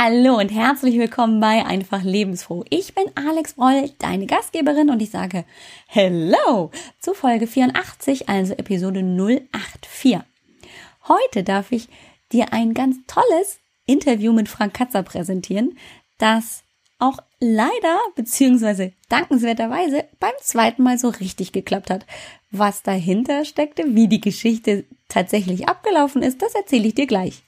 Hallo und herzlich willkommen bei Einfach Lebensfroh. Ich bin Alex Broll, deine Gastgeberin und ich sage Hello zu Folge 84, also Episode 084. Heute darf ich dir ein ganz tolles Interview mit Frank Katzer präsentieren, das auch leider beziehungsweise dankenswerterweise beim zweiten Mal so richtig geklappt hat. Was dahinter steckte, wie die Geschichte tatsächlich abgelaufen ist, das erzähle ich dir gleich.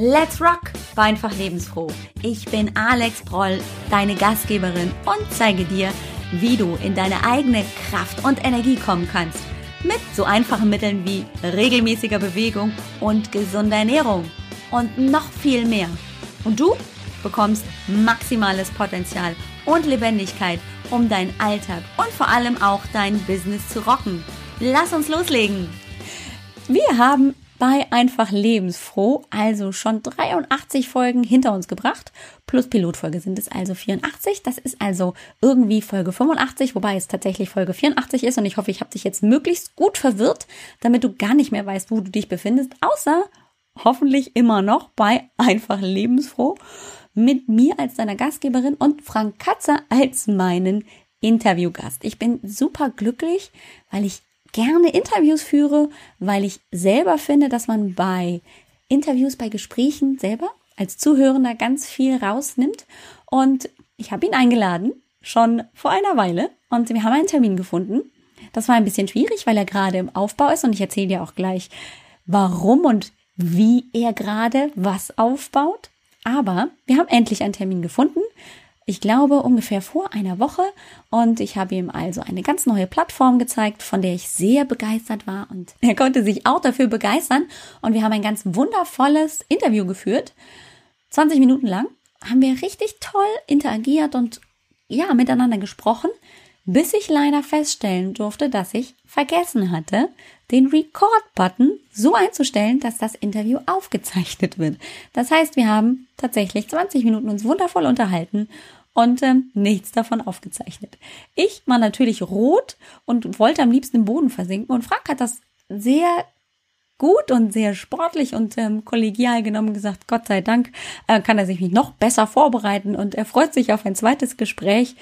Let's Rock war einfach lebensfroh. Ich bin Alex Broll, deine Gastgeberin und zeige dir, wie du in deine eigene Kraft und Energie kommen kannst. Mit so einfachen Mitteln wie regelmäßiger Bewegung und gesunder Ernährung. Und noch viel mehr. Und du bekommst maximales Potenzial und Lebendigkeit, um deinen Alltag und vor allem auch dein Business zu rocken. Lass uns loslegen! Wir haben bei Einfach Lebensfroh, also schon 83 Folgen hinter uns gebracht. Plus Pilotfolge sind es also 84. Das ist also irgendwie Folge 85, wobei es tatsächlich Folge 84 ist. Und ich hoffe, ich habe dich jetzt möglichst gut verwirrt, damit du gar nicht mehr weißt, wo du dich befindest. Außer hoffentlich immer noch bei Einfach Lebensfroh mit mir als deiner Gastgeberin und Frank Katzer als meinen Interviewgast. Ich bin super glücklich, weil ich gerne Interviews führe, weil ich selber finde, dass man bei Interviews, bei Gesprächen selber als Zuhörender ganz viel rausnimmt. Und ich habe ihn eingeladen, schon vor einer Weile. Und wir haben einen Termin gefunden. Das war ein bisschen schwierig, weil er gerade im Aufbau ist. Und ich erzähle dir auch gleich, warum und wie er gerade was aufbaut. Aber wir haben endlich einen Termin gefunden ich glaube, ungefähr vor einer Woche. Und ich habe ihm also eine ganz neue Plattform gezeigt, von der ich sehr begeistert war. Und er konnte sich auch dafür begeistern. Und wir haben ein ganz wundervolles Interview geführt. 20 Minuten lang haben wir richtig toll interagiert und ja, miteinander gesprochen, bis ich leider feststellen durfte, dass ich vergessen hatte, den Record-Button so einzustellen, dass das Interview aufgezeichnet wird. Das heißt, wir haben tatsächlich 20 Minuten uns wundervoll unterhalten und ähm, nichts davon aufgezeichnet. Ich war natürlich rot und wollte am liebsten im Boden versinken und Frank hat das sehr gut und sehr sportlich und ähm, kollegial genommen gesagt, Gott sei Dank äh, kann er sich noch besser vorbereiten und er freut sich auf ein zweites Gespräch.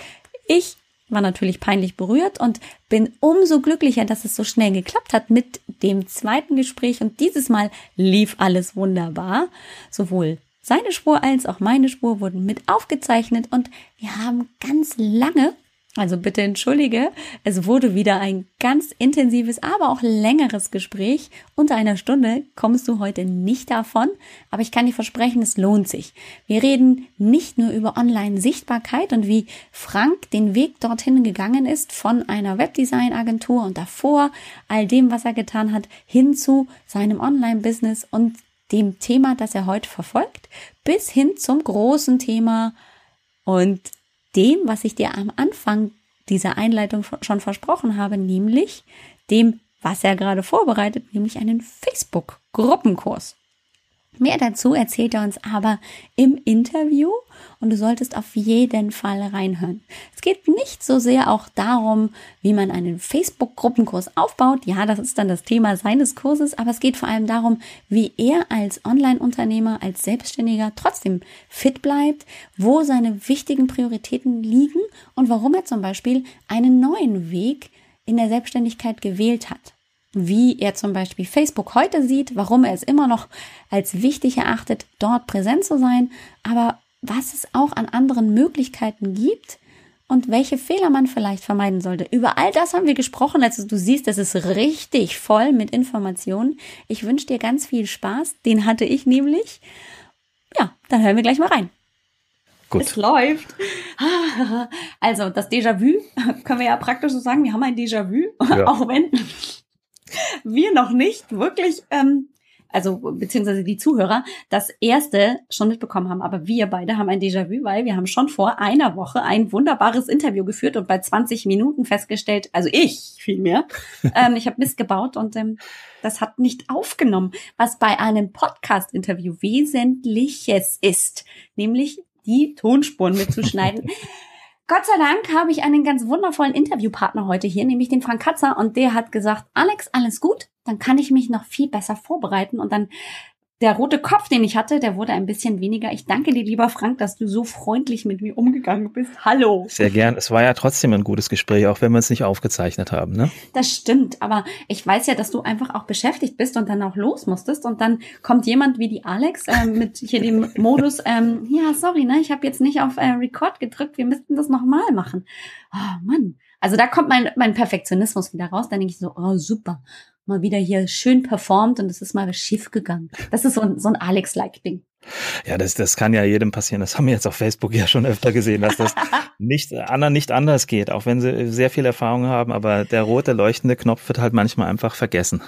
Ich war natürlich peinlich berührt und bin umso glücklicher, dass es so schnell geklappt hat mit dem zweiten Gespräch und dieses Mal lief alles wunderbar, sowohl seine Spur als auch meine Spur wurden mit aufgezeichnet und wir haben ganz lange, also bitte entschuldige, es wurde wieder ein ganz intensives, aber auch längeres Gespräch. Unter einer Stunde kommst du heute nicht davon, aber ich kann dir versprechen, es lohnt sich. Wir reden nicht nur über Online-Sichtbarkeit und wie Frank den Weg dorthin gegangen ist von einer Webdesign-Agentur und davor all dem, was er getan hat, hin zu seinem Online-Business und dem Thema, das er heute verfolgt, bis hin zum großen Thema und dem, was ich dir am Anfang dieser Einleitung schon versprochen habe, nämlich dem, was er gerade vorbereitet, nämlich einen Facebook-Gruppenkurs. Mehr dazu erzählt er uns aber im Interview und du solltest auf jeden Fall reinhören. Es geht nicht so sehr auch darum, wie man einen Facebook-Gruppenkurs aufbaut. Ja, das ist dann das Thema seines Kurses, aber es geht vor allem darum, wie er als Online-Unternehmer, als Selbstständiger trotzdem fit bleibt, wo seine wichtigen Prioritäten liegen und warum er zum Beispiel einen neuen Weg in der Selbstständigkeit gewählt hat wie er zum Beispiel Facebook heute sieht, warum er es immer noch als wichtig erachtet, dort präsent zu sein, aber was es auch an anderen Möglichkeiten gibt und welche Fehler man vielleicht vermeiden sollte. Über all das haben wir gesprochen. Also du siehst, es ist richtig voll mit Informationen. Ich wünsche dir ganz viel Spaß. Den hatte ich nämlich. Ja, dann hören wir gleich mal rein. Gut. Es läuft. Also das Déjà-vu können wir ja praktisch so sagen. Wir haben ein Déjà-vu, ja. auch wenn wir noch nicht wirklich, ähm, also beziehungsweise die Zuhörer, das erste schon mitbekommen haben. Aber wir beide haben ein Déjà-vu, weil wir haben schon vor einer Woche ein wunderbares Interview geführt und bei 20 Minuten festgestellt, also ich vielmehr, ähm, ich habe Mist gebaut und ähm, das hat nicht aufgenommen, was bei einem Podcast-Interview Wesentliches ist, nämlich die Tonspuren mitzuschneiden. Gott sei Dank habe ich einen ganz wundervollen Interviewpartner heute hier, nämlich den Frank Katzer, und der hat gesagt, Alex, alles gut, dann kann ich mich noch viel besser vorbereiten. Und dann der rote Kopf, den ich hatte, der wurde ein bisschen weniger. Ich danke dir, lieber Frank, dass du so freundlich mit mir umgegangen bist. Hallo. Sehr gern. Es war ja trotzdem ein gutes Gespräch, auch wenn wir es nicht aufgezeichnet haben, ne? Das stimmt, aber ich weiß ja, dass du einfach auch beschäftigt bist und dann auch los musstest und dann kommt jemand wie die Alex äh, mit hier dem Modus, ähm, ja, sorry, ne, ich habe jetzt nicht auf äh, Record gedrückt, wir müssten das nochmal machen. Oh Mann. Also da kommt mein, mein Perfektionismus wieder raus. Dann denke ich so, oh super, mal wieder hier schön performt und es ist mal schief gegangen. Das ist so ein, so ein Alex-like-Ding. Ja, das, das kann ja jedem passieren. Das haben wir jetzt auf Facebook ja schon öfter gesehen, dass das nicht, anderen nicht anders geht, auch wenn sie sehr viel Erfahrung haben. Aber der rote leuchtende Knopf wird halt manchmal einfach vergessen.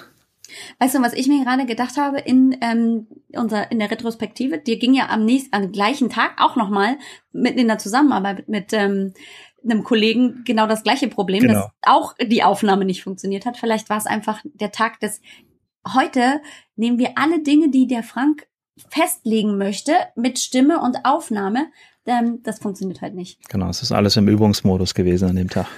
Weißt du, was ich mir gerade gedacht habe in ähm, unser in der Retrospektive? Dir ging ja am nächsten, am gleichen Tag auch nochmal mit in der Zusammenarbeit mit ähm, einem Kollegen genau das gleiche Problem, genau. dass auch die Aufnahme nicht funktioniert hat. Vielleicht war es einfach der Tag des heute nehmen wir alle Dinge, die der Frank festlegen möchte, mit Stimme und Aufnahme. Ähm, das funktioniert halt nicht. Genau, es ist alles im Übungsmodus gewesen an dem Tag.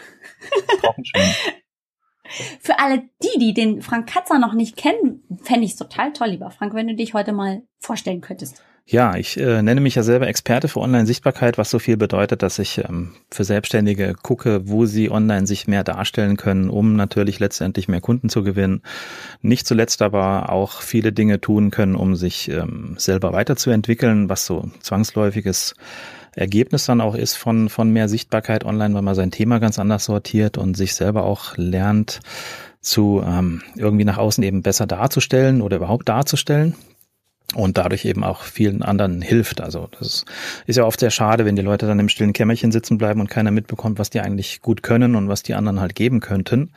Für alle die, die den Frank Katzer noch nicht kennen, fände ich es total toll, lieber Frank, wenn du dich heute mal vorstellen könntest. Ja, ich äh, nenne mich ja selber Experte für Online-Sichtbarkeit, was so viel bedeutet, dass ich ähm, für Selbstständige gucke, wo sie online sich mehr darstellen können, um natürlich letztendlich mehr Kunden zu gewinnen. Nicht zuletzt aber auch viele Dinge tun können, um sich ähm, selber weiterzuentwickeln, was so zwangsläufiges Ergebnis dann auch ist von, von mehr Sichtbarkeit online, weil man sein Thema ganz anders sortiert und sich selber auch lernt, zu ähm, irgendwie nach außen eben besser darzustellen oder überhaupt darzustellen und dadurch eben auch vielen anderen hilft. Also das ist ja oft sehr schade, wenn die Leute dann im stillen Kämmerchen sitzen bleiben und keiner mitbekommt, was die eigentlich gut können und was die anderen halt geben könnten.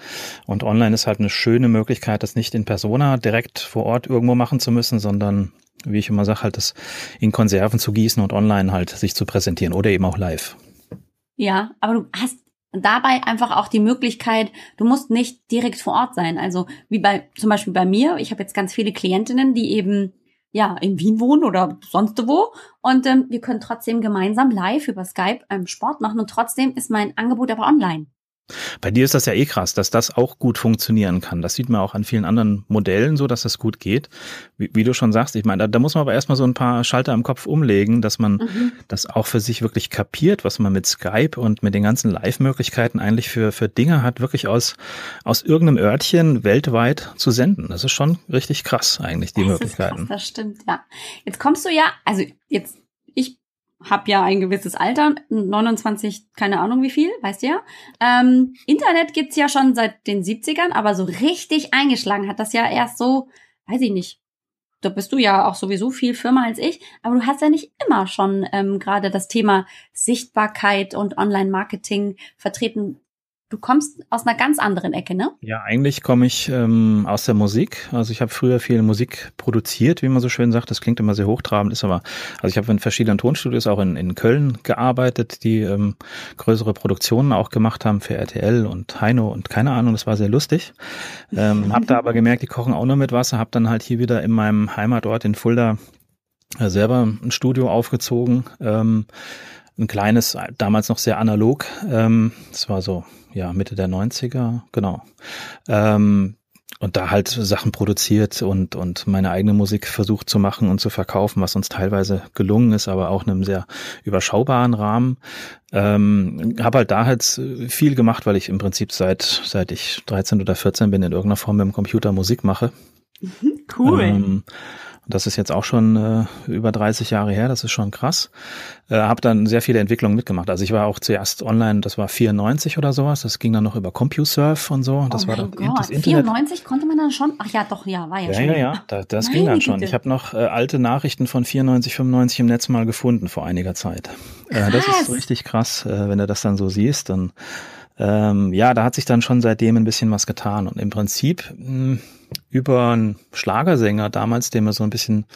Und online ist halt eine schöne Möglichkeit, das nicht in Persona direkt vor Ort irgendwo machen zu müssen, sondern wie ich immer sage, halt das in Konserven zu gießen und online halt sich zu präsentieren oder eben auch live. Ja, aber du hast dabei einfach auch die Möglichkeit, du musst nicht direkt vor Ort sein. Also wie bei zum Beispiel bei mir, ich habe jetzt ganz viele Klientinnen, die eben ja, in Wien wohnen oder sonst wo. Und ähm, wir können trotzdem gemeinsam live über Skype ähm, Sport machen und trotzdem ist mein Angebot aber online. Bei dir ist das ja eh krass, dass das auch gut funktionieren kann. Das sieht man auch an vielen anderen Modellen so, dass das gut geht. Wie, wie du schon sagst, ich meine, da, da, muss man aber erstmal so ein paar Schalter im Kopf umlegen, dass man mhm. das auch für sich wirklich kapiert, was man mit Skype und mit den ganzen Live-Möglichkeiten eigentlich für, für Dinge hat, wirklich aus, aus irgendeinem Örtchen weltweit zu senden. Das ist schon richtig krass eigentlich, die das Möglichkeiten. Krass, das stimmt, ja. Jetzt kommst du ja, also jetzt habe ja ein gewisses Alter, 29, keine Ahnung wie viel, weißt du ja. Ähm, Internet gibt's ja schon seit den 70ern, aber so richtig eingeschlagen hat das ja erst so, weiß ich nicht. Da bist du ja auch sowieso viel firmer als ich, aber du hast ja nicht immer schon ähm, gerade das Thema Sichtbarkeit und Online-Marketing vertreten du kommst aus einer ganz anderen Ecke, ne? Ja, eigentlich komme ich ähm, aus der Musik. Also ich habe früher viel Musik produziert, wie man so schön sagt. Das klingt immer sehr hochtrabend, ist aber, also ich habe in verschiedenen Tonstudios auch in, in Köln gearbeitet, die ähm, größere Produktionen auch gemacht haben für RTL und Heino und keine Ahnung, das war sehr lustig. Ähm, habe da aber gemerkt, die kochen auch nur mit Wasser, habe dann halt hier wieder in meinem Heimatort in Fulda äh, selber ein Studio aufgezogen. Ähm, ein kleines, damals noch sehr analog. Ähm, das war so ja, Mitte der 90er, genau. Ähm, und da halt Sachen produziert und, und meine eigene Musik versucht zu machen und zu verkaufen, was uns teilweise gelungen ist, aber auch in einem sehr überschaubaren Rahmen. Ähm, habe halt da halt viel gemacht, weil ich im Prinzip seit, seit ich 13 oder 14 bin in irgendeiner Form mit dem Computer Musik mache. Cool. Ähm, das ist jetzt auch schon äh, über 30 Jahre her, das ist schon krass. Äh, habe dann sehr viele Entwicklungen mitgemacht. Also ich war auch zuerst online, das war 94 oder sowas, das ging dann noch über CompuServe und so. Das oh war dann das Internet. 94 konnte man dann schon, ach ja, doch, ja, war ja, ja schon. Ja, ja, da, das ging dann schon. Ich habe noch äh, alte Nachrichten von 94, 95 im Netz mal gefunden vor einiger Zeit. Äh, das ist richtig krass, äh, wenn du das dann so siehst, dann ähm, ja, da hat sich dann schon seitdem ein bisschen was getan. Und im Prinzip mh, hm, über einen Schlagersänger damals, dem wir so ein bisschen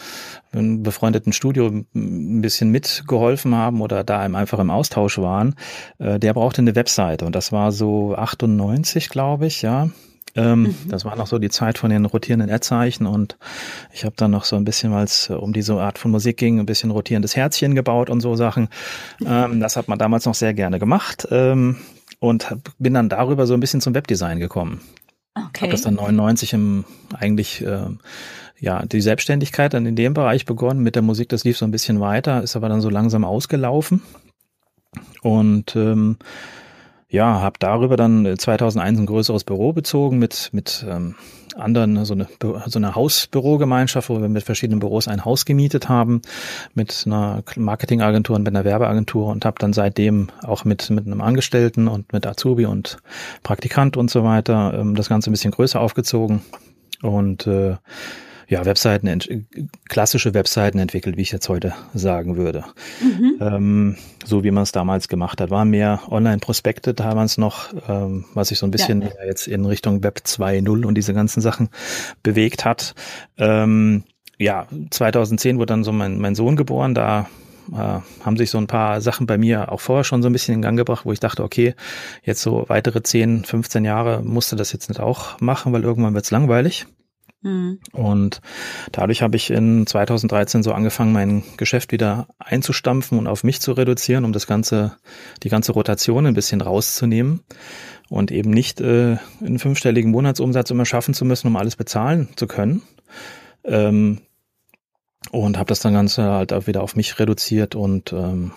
im befreundeten Studio ein bisschen mitgeholfen haben oder da einfach im Austausch waren, äh, der brauchte eine Webseite. Und das war so 98, glaube ich, ja. Ähm, mhm. Das war noch so die Zeit von den rotierenden Ad-Zeichen und ich habe dann noch so ein bisschen, weil es um diese Art von Musik ging, ein bisschen rotierendes Herzchen gebaut und so Sachen. Ähm, das hat man damals noch sehr gerne gemacht. Ähm, und bin dann darüber so ein bisschen zum Webdesign gekommen. Okay. Habe das dann 99 im eigentlich äh, ja die Selbstständigkeit dann in dem Bereich begonnen mit der Musik. Das lief so ein bisschen weiter, ist aber dann so langsam ausgelaufen und ähm, ja, habe darüber dann 2001 ein größeres Büro bezogen mit mit ähm, anderen so eine so eine Hausbürogemeinschaft, wo wir mit verschiedenen Büros ein Haus gemietet haben, mit einer Marketingagentur und mit einer Werbeagentur und habe dann seitdem auch mit mit einem Angestellten und mit Azubi und Praktikant und so weiter ähm, das Ganze ein bisschen größer aufgezogen. Und äh, ja, Webseiten, klassische Webseiten entwickelt, wie ich jetzt heute sagen würde. Mhm. Ähm, so wie man es damals gemacht hat. War mehr Online-Prospekte damals noch, ähm, was sich so ein bisschen ja. jetzt in Richtung Web 2.0 und diese ganzen Sachen bewegt hat. Ähm, ja, 2010 wurde dann so mein, mein Sohn geboren, da äh, haben sich so ein paar Sachen bei mir auch vorher schon so ein bisschen in Gang gebracht, wo ich dachte, okay, jetzt so weitere 10, 15 Jahre musste das jetzt nicht auch machen, weil irgendwann wird's langweilig. Mhm. Und dadurch habe ich in 2013 so angefangen, mein Geschäft wieder einzustampfen und auf mich zu reduzieren, um das ganze, die ganze Rotation ein bisschen rauszunehmen und eben nicht äh, einen fünfstelligen Monatsumsatz immer schaffen zu müssen, um alles bezahlen zu können. Ähm, und habe das dann Ganze halt auch wieder auf mich reduziert und ähm,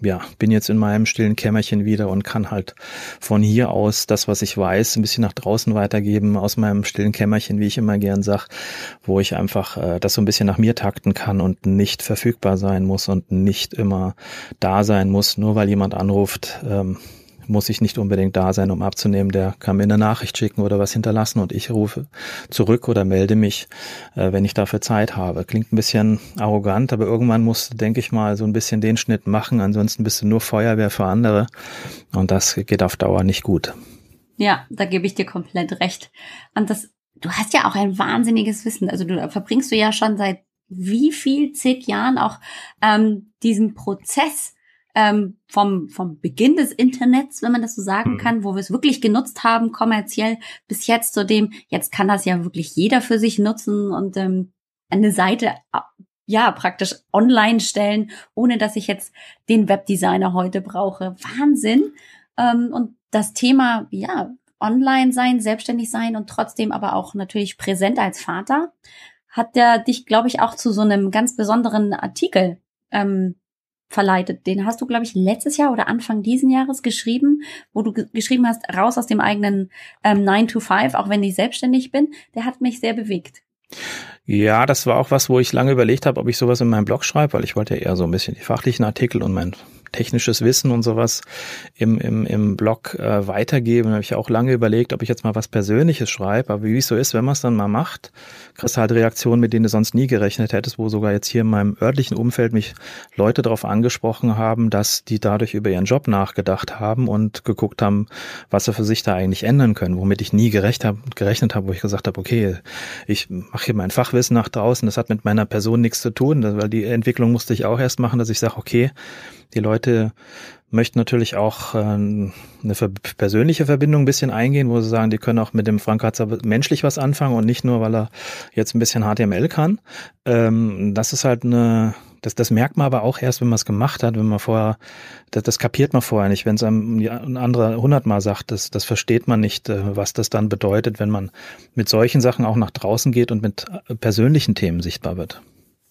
ja, bin jetzt in meinem stillen Kämmerchen wieder und kann halt von hier aus das, was ich weiß, ein bisschen nach draußen weitergeben, aus meinem stillen Kämmerchen, wie ich immer gern sag, wo ich einfach äh, das so ein bisschen nach mir takten kann und nicht verfügbar sein muss und nicht immer da sein muss, nur weil jemand anruft. Ähm, muss ich nicht unbedingt da sein, um abzunehmen. Der kann mir eine Nachricht schicken oder was hinterlassen und ich rufe zurück oder melde mich, äh, wenn ich dafür Zeit habe. Klingt ein bisschen arrogant, aber irgendwann musst du, denke ich mal, so ein bisschen den Schnitt machen. Ansonsten bist du nur Feuerwehr für andere und das geht auf Dauer nicht gut. Ja, da gebe ich dir komplett recht. Und das, du hast ja auch ein wahnsinniges Wissen. Also du verbringst du ja schon seit wie viel zig Jahren auch ähm, diesen Prozess ähm, vom, vom Beginn des Internets, wenn man das so sagen mhm. kann, wo wir es wirklich genutzt haben, kommerziell, bis jetzt zu dem, jetzt kann das ja wirklich jeder für sich nutzen und ähm, eine Seite ja praktisch online stellen, ohne dass ich jetzt den Webdesigner heute brauche. Wahnsinn. Ähm, und das Thema, ja, online sein, selbstständig sein und trotzdem aber auch natürlich präsent als Vater, hat der dich, glaube ich, auch zu so einem ganz besonderen Artikel ähm, verleitet. Den hast du, glaube ich, letztes Jahr oder Anfang diesen Jahres geschrieben, wo du geschrieben hast, raus aus dem eigenen ähm, 9 to 5, auch wenn ich selbstständig bin. Der hat mich sehr bewegt. Ja, das war auch was, wo ich lange überlegt habe, ob ich sowas in meinem Blog schreibe, weil ich wollte ja eher so ein bisschen die fachlichen Artikel und mein technisches Wissen und sowas im, im, im Blog äh, weitergeben. Da habe ich auch lange überlegt, ob ich jetzt mal was Persönliches schreibe. Aber wie es so ist, wenn man es dann mal macht, kriegst du halt Reaktionen, mit denen du sonst nie gerechnet hättest, wo sogar jetzt hier in meinem örtlichen Umfeld mich Leute darauf angesprochen haben, dass die dadurch über ihren Job nachgedacht haben und geguckt haben, was sie für sich da eigentlich ändern können, womit ich nie gerecht hab, gerechnet habe, wo ich gesagt habe, okay, ich mache hier mein Fachwissen nach draußen, das hat mit meiner Person nichts zu tun, weil die Entwicklung musste ich auch erst machen, dass ich sage, okay, die Leute möchten natürlich auch äh, eine persönliche Verbindung ein bisschen eingehen, wo sie sagen, die können auch mit dem Frank Hatzer menschlich was anfangen und nicht nur, weil er jetzt ein bisschen HTML kann. Ähm, das ist halt eine, das, das merkt man aber auch erst, wenn man es gemacht hat, wenn man vorher, das, das kapiert man vorher nicht. Wenn es einem ein anderer hundertmal sagt, das, das versteht man nicht, äh, was das dann bedeutet, wenn man mit solchen Sachen auch nach draußen geht und mit äh, persönlichen Themen sichtbar wird.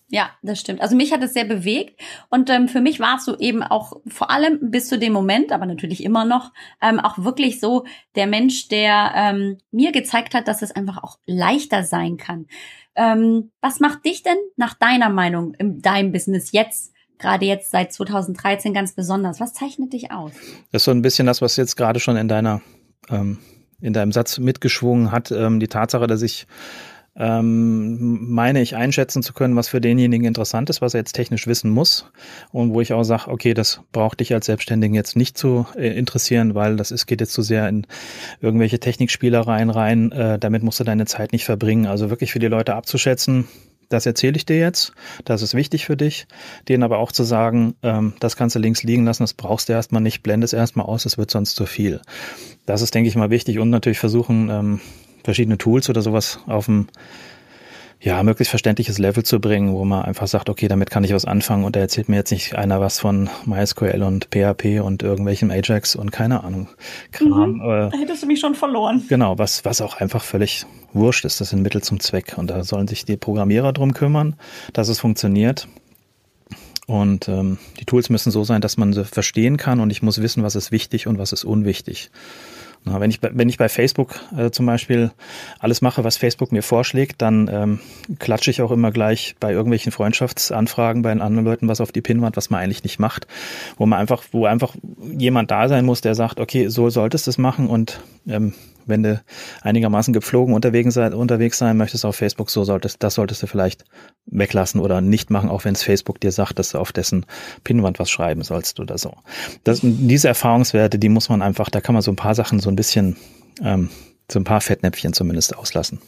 Ja, das stimmt. Also mich hat es sehr bewegt und ähm, für mich war es so eben auch vor allem bis zu dem Moment, aber natürlich immer noch, ähm, auch wirklich so der Mensch, der ähm, mir gezeigt hat, dass es einfach auch leichter sein kann. Ähm, was macht dich denn nach deiner Meinung in deinem Business jetzt gerade jetzt seit 2013 ganz besonders? Was zeichnet dich aus? Das ist so ein bisschen das, was jetzt gerade schon in deiner ähm, in deinem Satz mitgeschwungen hat, ähm, die Tatsache, dass ich ähm, meine ich einschätzen zu können, was für denjenigen interessant ist, was er jetzt technisch wissen muss und wo ich auch sage, okay, das braucht dich als Selbstständigen jetzt nicht zu äh, interessieren, weil das ist, geht jetzt zu sehr in irgendwelche Technikspielereien rein, äh, damit musst du deine Zeit nicht verbringen. Also wirklich für die Leute abzuschätzen, das erzähle ich dir jetzt, das ist wichtig für dich, denen aber auch zu sagen, ähm, das kannst du links liegen lassen, das brauchst du erstmal nicht, blende es erstmal aus, es wird sonst zu viel. Das ist, denke ich mal, wichtig und natürlich versuchen, ähm, verschiedene Tools oder sowas auf dem ja, möglichst verständliches Level zu bringen, wo man einfach sagt, okay, damit kann ich was anfangen und da erzählt mir jetzt nicht einer was von MySQL und PHP und irgendwelchem Ajax und keine Ahnung. Kram. Mhm, äh, da hättest du mich schon verloren. Genau, was, was auch einfach völlig wurscht ist. Das sind Mittel zum Zweck und da sollen sich die Programmierer drum kümmern, dass es funktioniert. Und ähm, die Tools müssen so sein, dass man sie verstehen kann und ich muss wissen, was ist wichtig und was ist unwichtig. Na, wenn, ich, wenn ich bei Facebook äh, zum Beispiel alles mache, was Facebook mir vorschlägt, dann ähm, klatsche ich auch immer gleich bei irgendwelchen Freundschaftsanfragen bei anderen Leuten was auf die Pinwand, was man eigentlich nicht macht, wo man einfach, wo einfach jemand da sein muss, der sagt, okay, so solltest du es machen und ähm, wenn du einigermaßen gepflogen unterwegs sein, unterwegs sein möchtest auf Facebook, so solltest, das solltest du vielleicht weglassen oder nicht machen, auch wenn es Facebook dir sagt, dass du auf dessen Pinnwand was schreiben sollst oder so. Das, diese Erfahrungswerte, die muss man einfach, da kann man so ein paar Sachen so ein bisschen, ähm, so ein paar Fettnäpfchen zumindest auslassen.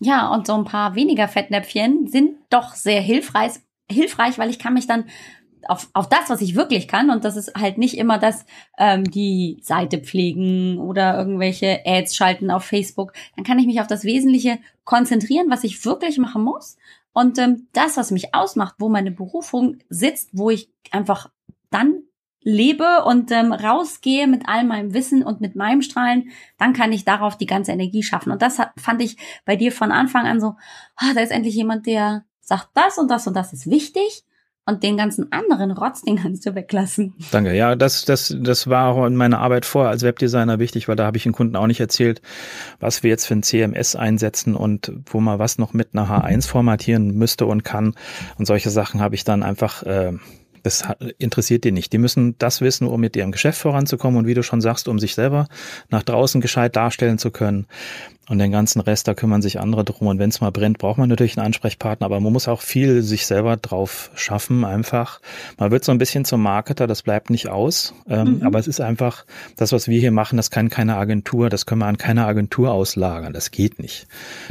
Ja, und so ein paar weniger Fettnäpfchen sind doch sehr hilfreich, hilfreich, weil ich kann mich dann auf, auf das, was ich wirklich kann. Und das ist halt nicht immer das, ähm, die Seite pflegen oder irgendwelche Ads schalten auf Facebook. Dann kann ich mich auf das Wesentliche konzentrieren, was ich wirklich machen muss. Und ähm, das, was mich ausmacht, wo meine Berufung sitzt, wo ich einfach dann lebe und ähm, rausgehe mit all meinem Wissen und mit meinem Strahlen, dann kann ich darauf die ganze Energie schaffen. Und das hat, fand ich bei dir von Anfang an so, ah, da ist endlich jemand, der sagt, das und das und das ist wichtig und den ganzen anderen Rotz, den kannst du weglassen. Danke. Ja, das, das, das war auch in meiner Arbeit vorher als Webdesigner wichtig, weil da habe ich den Kunden auch nicht erzählt, was wir jetzt für ein CMS einsetzen und wo man was noch mit einer H1 formatieren müsste und kann. Und solche Sachen habe ich dann einfach äh, das interessiert die nicht. Die müssen das wissen, um mit ihrem Geschäft voranzukommen und wie du schon sagst, um sich selber nach draußen gescheit darstellen zu können. Und den ganzen Rest, da kümmern sich andere drum. Und wenn es mal brennt, braucht man natürlich einen Ansprechpartner, aber man muss auch viel sich selber drauf schaffen, einfach. Man wird so ein bisschen zum Marketer, das bleibt nicht aus. Ähm, mhm. Aber es ist einfach, das, was wir hier machen, das kann keine Agentur, das können wir an keine Agentur auslagern. Das geht nicht.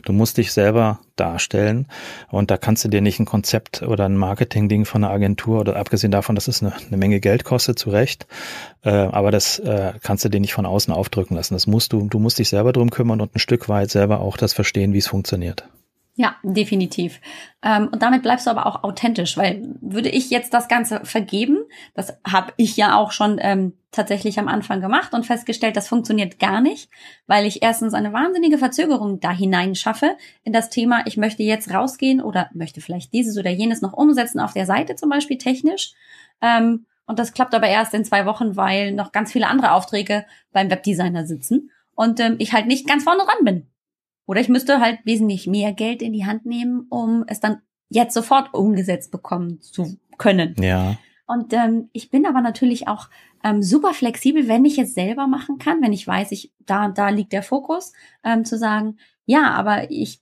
Du musst dich selber darstellen. Und da kannst du dir nicht ein Konzept oder ein Marketing-Ding von einer Agentur oder abgesehen davon, dass es eine, eine Menge Geld kostet, zu Recht. Äh, aber das äh, kannst du dir nicht von außen aufdrücken lassen. Das musst du, du musst dich selber drum kümmern und ein Stück weit selber auch das verstehen, wie es funktioniert. Ja, definitiv. Ähm, und damit bleibst du aber auch authentisch, weil würde ich jetzt das Ganze vergeben, das habe ich ja auch schon ähm, tatsächlich am Anfang gemacht und festgestellt, das funktioniert gar nicht, weil ich erstens eine wahnsinnige Verzögerung da hinein schaffe in das Thema, ich möchte jetzt rausgehen oder möchte vielleicht dieses oder jenes noch umsetzen auf der Seite zum Beispiel technisch. Ähm, und das klappt aber erst in zwei Wochen, weil noch ganz viele andere Aufträge beim Webdesigner sitzen und ähm, ich halt nicht ganz vorne dran bin. Oder ich müsste halt wesentlich mehr Geld in die Hand nehmen, um es dann jetzt sofort umgesetzt bekommen zu können. Ja. Und ähm, ich bin aber natürlich auch ähm, super flexibel, wenn ich es selber machen kann, wenn ich weiß, ich da da liegt der Fokus, ähm, zu sagen, ja, aber ich,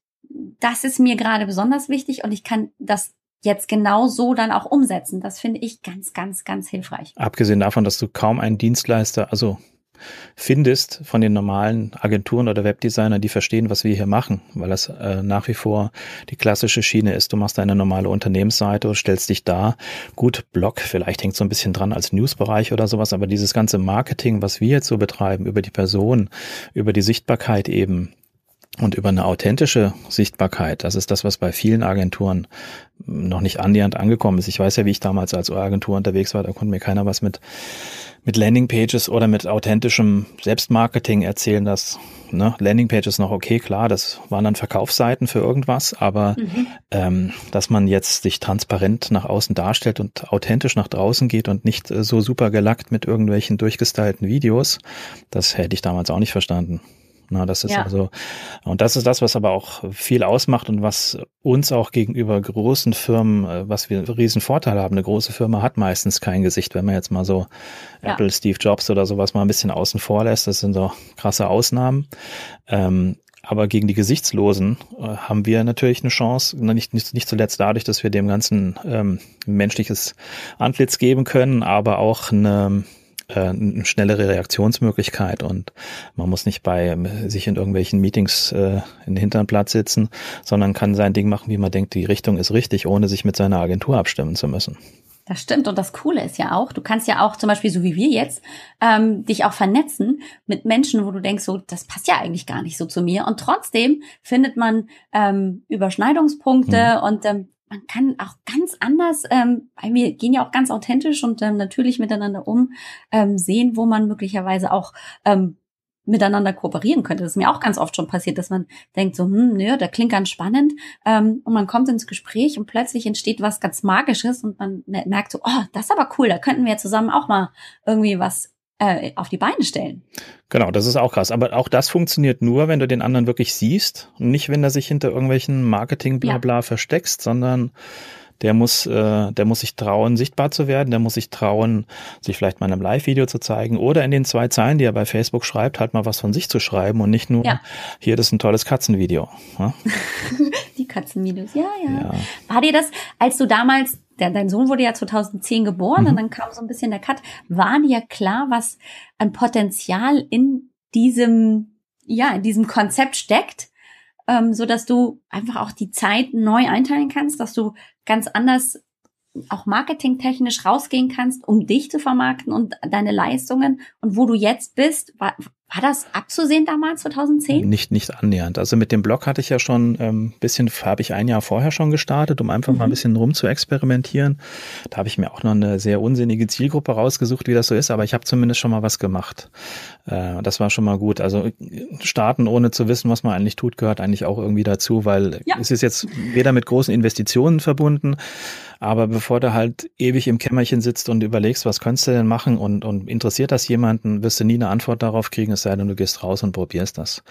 das ist mir gerade besonders wichtig und ich kann das jetzt genau so dann auch umsetzen. Das finde ich ganz, ganz, ganz hilfreich. Abgesehen davon, dass du kaum einen Dienstleister, also findest von den normalen Agenturen oder Webdesignern, die verstehen, was wir hier machen, weil das äh, nach wie vor die klassische Schiene ist. Du machst eine normale Unternehmensseite, stellst dich da. Gut, Blog, vielleicht hängt so ein bisschen dran als Newsbereich oder sowas, aber dieses ganze Marketing, was wir jetzt so betreiben, über die Person, über die Sichtbarkeit eben, und über eine authentische Sichtbarkeit, das ist das, was bei vielen Agenturen noch nicht annähernd angekommen ist. Ich weiß ja, wie ich damals als Agentur unterwegs war, da konnte mir keiner was mit mit Landingpages oder mit authentischem Selbstmarketing erzählen, dass ne, Landingpages noch okay, klar, das waren dann Verkaufsseiten für irgendwas, aber mhm. ähm, dass man jetzt sich transparent nach außen darstellt und authentisch nach draußen geht und nicht äh, so super gelackt mit irgendwelchen durchgestylten Videos, das hätte ich damals auch nicht verstanden. Na, das ist ja. also, und das ist das, was aber auch viel ausmacht und was uns auch gegenüber großen Firmen, äh, was wir einen riesen Vorteil haben. Eine große Firma hat meistens kein Gesicht, wenn man jetzt mal so ja. Apple, Steve Jobs oder sowas mal ein bisschen außen vor lässt. Das sind so krasse Ausnahmen. Ähm, aber gegen die Gesichtslosen äh, haben wir natürlich eine Chance, nicht, nicht, nicht zuletzt dadurch, dass wir dem Ganzen ähm, menschliches Antlitz geben können, aber auch eine, eine schnellere Reaktionsmöglichkeit und man muss nicht bei ähm, sich in irgendwelchen Meetings äh, in den hinteren Platz sitzen, sondern kann sein Ding machen, wie man denkt, die Richtung ist richtig, ohne sich mit seiner Agentur abstimmen zu müssen. Das stimmt. Und das Coole ist ja auch, du kannst ja auch zum Beispiel, so wie wir jetzt, ähm, dich auch vernetzen mit Menschen, wo du denkst, so, das passt ja eigentlich gar nicht so zu mir. Und trotzdem findet man ähm, Überschneidungspunkte mhm. und ähm, man kann auch ganz anders, ähm, weil wir gehen ja auch ganz authentisch und ähm, natürlich miteinander um, ähm, sehen, wo man möglicherweise auch ähm, miteinander kooperieren könnte. Das ist mir auch ganz oft schon passiert, dass man denkt so, hm, nö, der klingt ganz spannend ähm, und man kommt ins Gespräch und plötzlich entsteht was ganz Magisches und man merkt so, oh, das ist aber cool, da könnten wir zusammen auch mal irgendwie was äh, auf die Beine stellen. Genau, das ist auch krass. Aber auch das funktioniert nur, wenn du den anderen wirklich siehst und nicht, wenn er sich hinter irgendwelchen Marketing-Blabla ja. versteckst, sondern der muss, äh, der muss sich trauen, sichtbar zu werden, der muss sich trauen, sich vielleicht mal in einem Live-Video zu zeigen oder in den zwei Zeilen, die er bei Facebook schreibt, halt mal was von sich zu schreiben und nicht nur, ja. hier, das ist ein tolles Katzenvideo. Ja? die Katzenvideos, ja, ja, ja. War dir das, als du damals, der, dein Sohn wurde ja 2010 geboren mhm. und dann kam so ein bisschen der Cut, war dir klar, was an Potenzial in diesem, ja, in diesem Konzept steckt? ähm, so dass du einfach auch die Zeit neu einteilen kannst, dass du ganz anders auch marketingtechnisch rausgehen kannst, um dich zu vermarkten und deine Leistungen und wo du jetzt bist, war, war das abzusehen damals, 2010? Nicht, nicht annähernd. Also mit dem Blog hatte ich ja schon ähm, bisschen, habe ich ein Jahr vorher schon gestartet, um einfach mhm. mal ein bisschen rum zu experimentieren. Da habe ich mir auch noch eine sehr unsinnige Zielgruppe rausgesucht, wie das so ist, aber ich habe zumindest schon mal was gemacht. Äh, das war schon mal gut. Also starten ohne zu wissen, was man eigentlich tut, gehört eigentlich auch irgendwie dazu, weil ja. es ist jetzt weder mit großen Investitionen verbunden, aber bevor du halt ewig im Kämmerchen sitzt und überlegst, was könntest du denn machen und, und interessiert das jemanden, wirst du nie eine Antwort darauf kriegen es sei denn, du gehst raus und probierst das.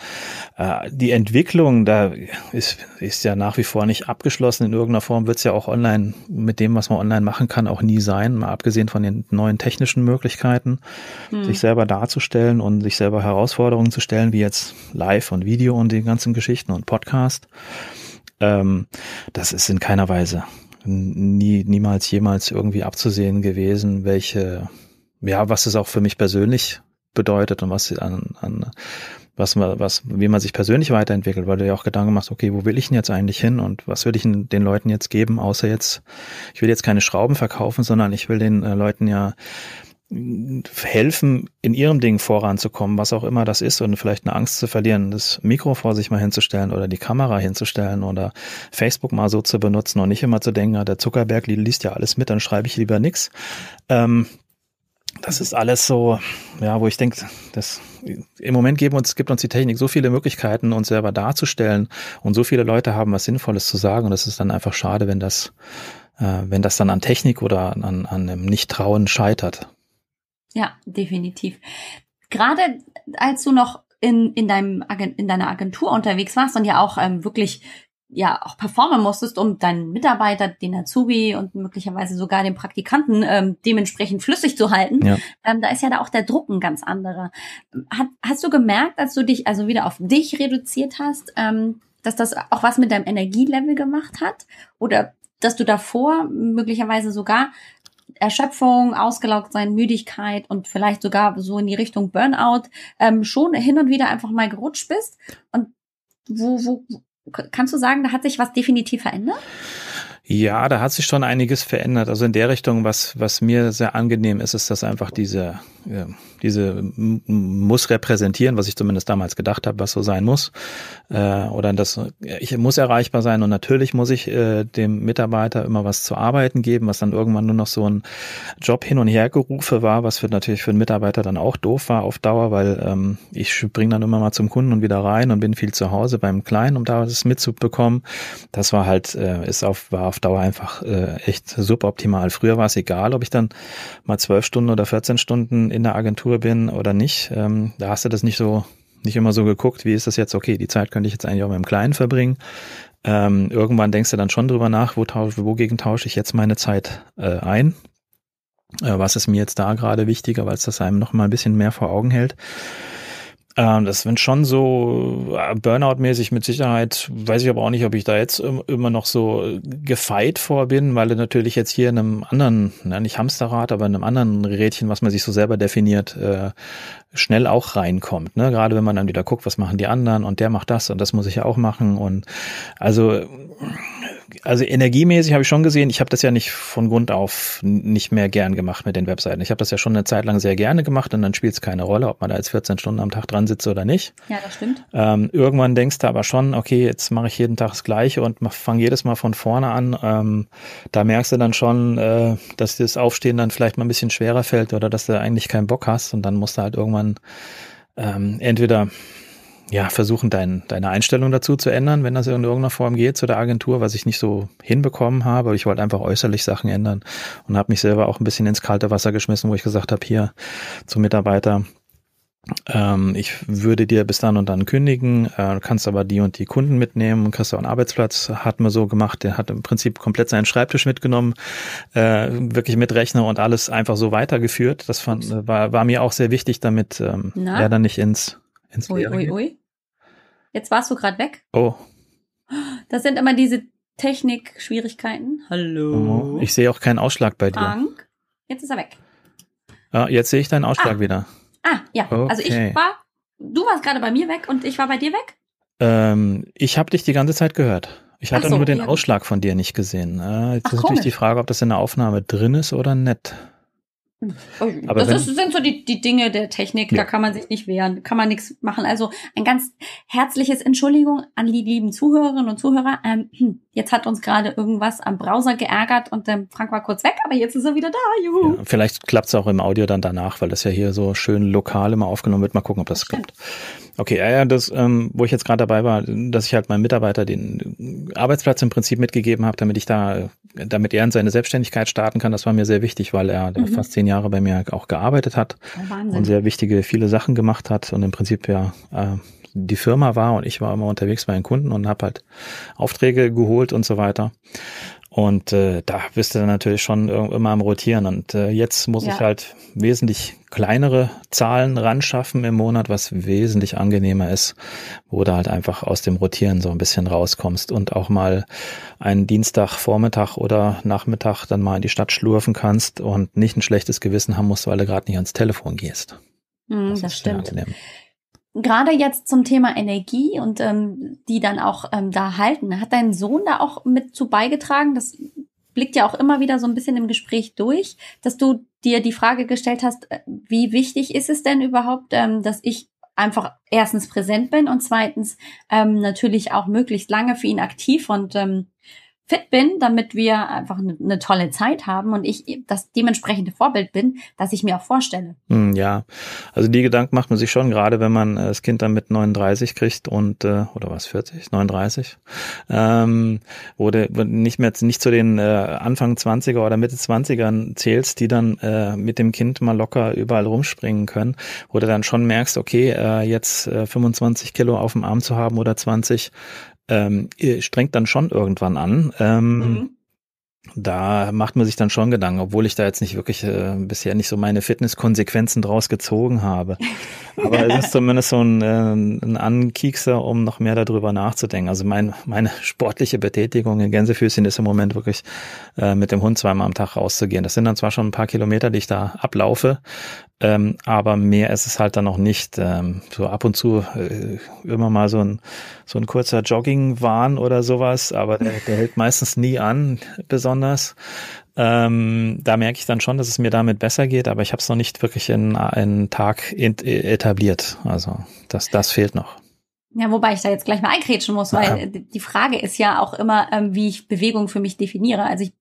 Äh, die Entwicklung, da ist, ist ja nach wie vor nicht abgeschlossen. In irgendeiner Form wird es ja auch online mit dem, was man online machen kann, auch nie sein, mal abgesehen von den neuen technischen Möglichkeiten, hm. sich selber darzustellen und sich selber Herausforderungen zu stellen, wie jetzt Live und Video und die ganzen Geschichten und Podcast. Ähm, das ist in keiner Weise nie, niemals jemals irgendwie abzusehen gewesen, welche, ja, was es auch für mich persönlich bedeutet und was an, an was was, wie man sich persönlich weiterentwickelt, weil du ja auch Gedanken machst, okay, wo will ich denn jetzt eigentlich hin und was will ich den Leuten jetzt geben, außer jetzt, ich will jetzt keine Schrauben verkaufen, sondern ich will den äh, Leuten ja helfen, in ihrem Ding voranzukommen, was auch immer das ist und vielleicht eine Angst zu verlieren, das Mikro vor sich mal hinzustellen oder die Kamera hinzustellen oder Facebook mal so zu benutzen und nicht immer zu denken, der Zuckerberg liest ja alles mit, dann schreibe ich lieber nix. Ähm, das ist alles so, ja, wo ich denke, das im Moment geben uns, gibt uns die Technik so viele Möglichkeiten, uns selber darzustellen und so viele Leute haben was Sinnvolles zu sagen und es ist dann einfach schade, wenn das, äh, wenn das dann an Technik oder an, an einem Nicht-Trauen scheitert. Ja, definitiv. Gerade als du noch in, in, deinem, in deiner Agentur unterwegs warst und ja auch ähm, wirklich ja auch performen musstest, um deinen Mitarbeiter, den Azubi und möglicherweise sogar den Praktikanten ähm, dementsprechend flüssig zu halten, ja. ähm, da ist ja da auch der Druck ein ganz anderer. Hat, hast du gemerkt, als du dich also wieder auf dich reduziert hast, ähm, dass das auch was mit deinem Energielevel gemacht hat? Oder dass du davor möglicherweise sogar Erschöpfung, ausgelaugt sein, Müdigkeit und vielleicht sogar so in die Richtung Burnout ähm, schon hin und wieder einfach mal gerutscht bist? Und wo, wo, Kannst du sagen, da hat sich was definitiv verändert? Ja, da hat sich schon einiges verändert. Also in der Richtung, was, was mir sehr angenehm ist, ist, dass einfach diese diese muss repräsentieren, was ich zumindest damals gedacht habe, was so sein muss. Äh, oder das, ich muss erreichbar sein und natürlich muss ich äh, dem Mitarbeiter immer was zu arbeiten geben, was dann irgendwann nur noch so ein Job hin und her gerufe war, was für natürlich für einen Mitarbeiter dann auch doof war auf Dauer, weil ähm, ich springe dann immer mal zum Kunden und wieder rein und bin viel zu Hause beim Kleinen, um da das mitzubekommen. Das war halt, äh, ist auf, war auf Dauer einfach äh, echt suboptimal. Früher war es egal, ob ich dann mal zwölf Stunden oder 14 Stunden in der Agentur bin oder nicht. Ähm, da hast du das nicht so, nicht immer so geguckt, wie ist das jetzt, okay, die Zeit könnte ich jetzt eigentlich auch mit dem Kleinen verbringen. Ähm, irgendwann denkst du dann schon drüber nach, wo tausch, wogegen tausche ich jetzt meine Zeit äh, ein? Äh, was ist mir jetzt da gerade wichtiger, weil es das einem noch mal ein bisschen mehr vor Augen hält. Ähm, das sind schon so äh, Burnout-mäßig mit Sicherheit, weiß ich aber auch nicht, ob ich da jetzt immer noch so gefeit vor bin, weil natürlich jetzt hier in einem anderen, na, nicht Hamsterrad, aber in einem anderen Rädchen, was man sich so selber definiert, äh, schnell auch reinkommt. Ne? Gerade wenn man dann wieder guckt, was machen die anderen und der macht das und das muss ich ja auch machen. Und also also energiemäßig habe ich schon gesehen, ich habe das ja nicht von Grund auf nicht mehr gern gemacht mit den Webseiten. Ich habe das ja schon eine Zeit lang sehr gerne gemacht und dann spielt es keine Rolle, ob man da jetzt 14 Stunden am Tag dran sitzt oder nicht. Ja, das stimmt. Ähm, irgendwann denkst du aber schon, okay, jetzt mache ich jeden Tag das Gleiche und fange jedes Mal von vorne an. Ähm, da merkst du dann schon, äh, dass das Aufstehen dann vielleicht mal ein bisschen schwerer fällt oder dass du eigentlich keinen Bock hast und dann musst du halt irgendwann ähm, entweder ja, versuchen, dein, deine Einstellung dazu zu ändern, wenn das in irgendeiner Form geht zu der Agentur, was ich nicht so hinbekommen habe. Ich wollte einfach äußerlich Sachen ändern und habe mich selber auch ein bisschen ins kalte Wasser geschmissen, wo ich gesagt habe, hier zum Mitarbeiter, ähm, ich würde dir bis dann und dann kündigen, äh, kannst aber die und die Kunden mitnehmen und kriegst auch einen Arbeitsplatz. Hat man so gemacht, der hat im Prinzip komplett seinen Schreibtisch mitgenommen, äh, wirklich mit Rechner und alles einfach so weitergeführt. Das fand, war, war mir auch sehr wichtig, damit ähm, er dann nicht ins, ins Ui, ui, ui. Jetzt warst du gerade weg. Oh. Das sind immer diese Technik-Schwierigkeiten. Hallo. Oh, ich sehe auch keinen Ausschlag bei dir. Frank. Jetzt ist er weg. Ah, jetzt sehe ich deinen Ausschlag Ah. wieder. Ah, ja. Okay. Also ich war, du warst gerade bei mir weg und ich war bei dir weg. Ähm, ich habe dich die ganze Zeit gehört. Ich hatte so, nur den ja. Ausschlag von dir nicht gesehen. Äh, jetzt Ach, ist natürlich komisch. die Frage, ob das in der Aufnahme drin ist oder nicht. Aber das ist, sind so die, die Dinge der Technik, Ja. da kann man sich nicht wehren, kann man nichts machen. Also ein ganz herzliches Entschuldigung an die lieben Zuhörerinnen und Zuhörer. Ähm, hm, jetzt hat uns gerade irgendwas am Browser geärgert und ähm, Frank war kurz weg, aber jetzt ist er wieder da. Juhu. Ja, vielleicht klappt es auch im Audio dann danach, weil das ja hier so schön lokal immer aufgenommen wird. Mal gucken, ob das Stimmt. klappt. Okay, ja, ja, das, ähm, wo ich jetzt gerade dabei war, dass ich halt meinem Mitarbeiter den Arbeitsplatz im Prinzip mitgegeben habe, damit ich da, damit er in seine Selbstständigkeit starten kann, das war mir sehr wichtig, weil er Mhm. fast zehn Jahre bei mir auch gearbeitet hat Oh, und Wahnsinn. sehr wichtige, viele Sachen gemacht hat und im Prinzip ja äh, die Firma war und ich war immer unterwegs bei den Kunden und habe halt Aufträge geholt und so weiter. Und äh, da bist du dann natürlich schon immer am Rotieren. Und äh, jetzt muss Ja. ich halt wesentlich kleinere Zahlen ran schaffen im Monat, was wesentlich angenehmer ist, wo du halt einfach aus dem Rotieren so ein bisschen rauskommst und auch mal einen Dienstag Vormittag oder Nachmittag dann mal in die Stadt schlurfen kannst und nicht ein schlechtes Gewissen haben musst, weil du gerade nicht ans Telefon gehst. Hm, das ist sehr stimmt. angenehm. Gerade jetzt zum Thema Energie und ähm, die dann auch ähm, da halten. Hat dein Sohn da auch mit zu beigetragen? Das blickt ja auch immer wieder so ein bisschen im Gespräch durch, dass du dir die Frage gestellt hast, äh, wie wichtig ist es denn überhaupt, ähm, dass ich einfach erstens präsent bin und zweitens ähm, natürlich auch möglichst lange für ihn aktiv und ähm, fit bin, damit wir einfach eine, eine tolle Zeit haben und ich das dementsprechende Vorbild bin, das ich mir auch vorstelle. Hm, Ja, also die Gedanken macht man sich schon, gerade wenn man äh, das Kind dann mit 39 kriegt und äh, oder was 40, 39, ähm, wo du nicht mehr nicht zu den äh, Anfang 20er oder Mitte 20ern zählst, die dann äh, mit dem Kind mal locker überall rumspringen können, wo du dann schon merkst, okay, äh, jetzt äh, 25 Kilo auf dem Arm zu haben oder 20 ähm, strengt dann schon irgendwann an. Ähm, Mhm. da macht man sich dann schon Gedanken, obwohl ich da jetzt nicht wirklich äh, bisher nicht so meine Fitnesskonsequenzen draus gezogen habe. Aber es ist zumindest so ein, äh, ein Ankiekser, um noch mehr darüber nachzudenken. Also mein, meine sportliche Betätigung in Gänsefüßchen ist im Moment wirklich äh, mit dem Hund zweimal am Tag rauszugehen. Das sind dann zwar schon ein paar Kilometer, die ich da ablaufe, ähm, aber mehr ist es halt dann noch nicht. Ähm, so ab und zu äh, immer mal so ein, so ein kurzer Jogging-Wahn oder sowas, aber der, der hält meistens nie an, besonders. Ähm, da merke ich dann schon, dass es mir damit besser geht, aber ich habe es noch nicht wirklich in einen Tag in, etabliert. Also das, das fehlt noch. Ja, wobei ich da jetzt gleich mal einkrätschen muss, weil Ja. äh, die Frage ist ja auch immer, ähm, wie ich Bewegung für mich definiere. Also ich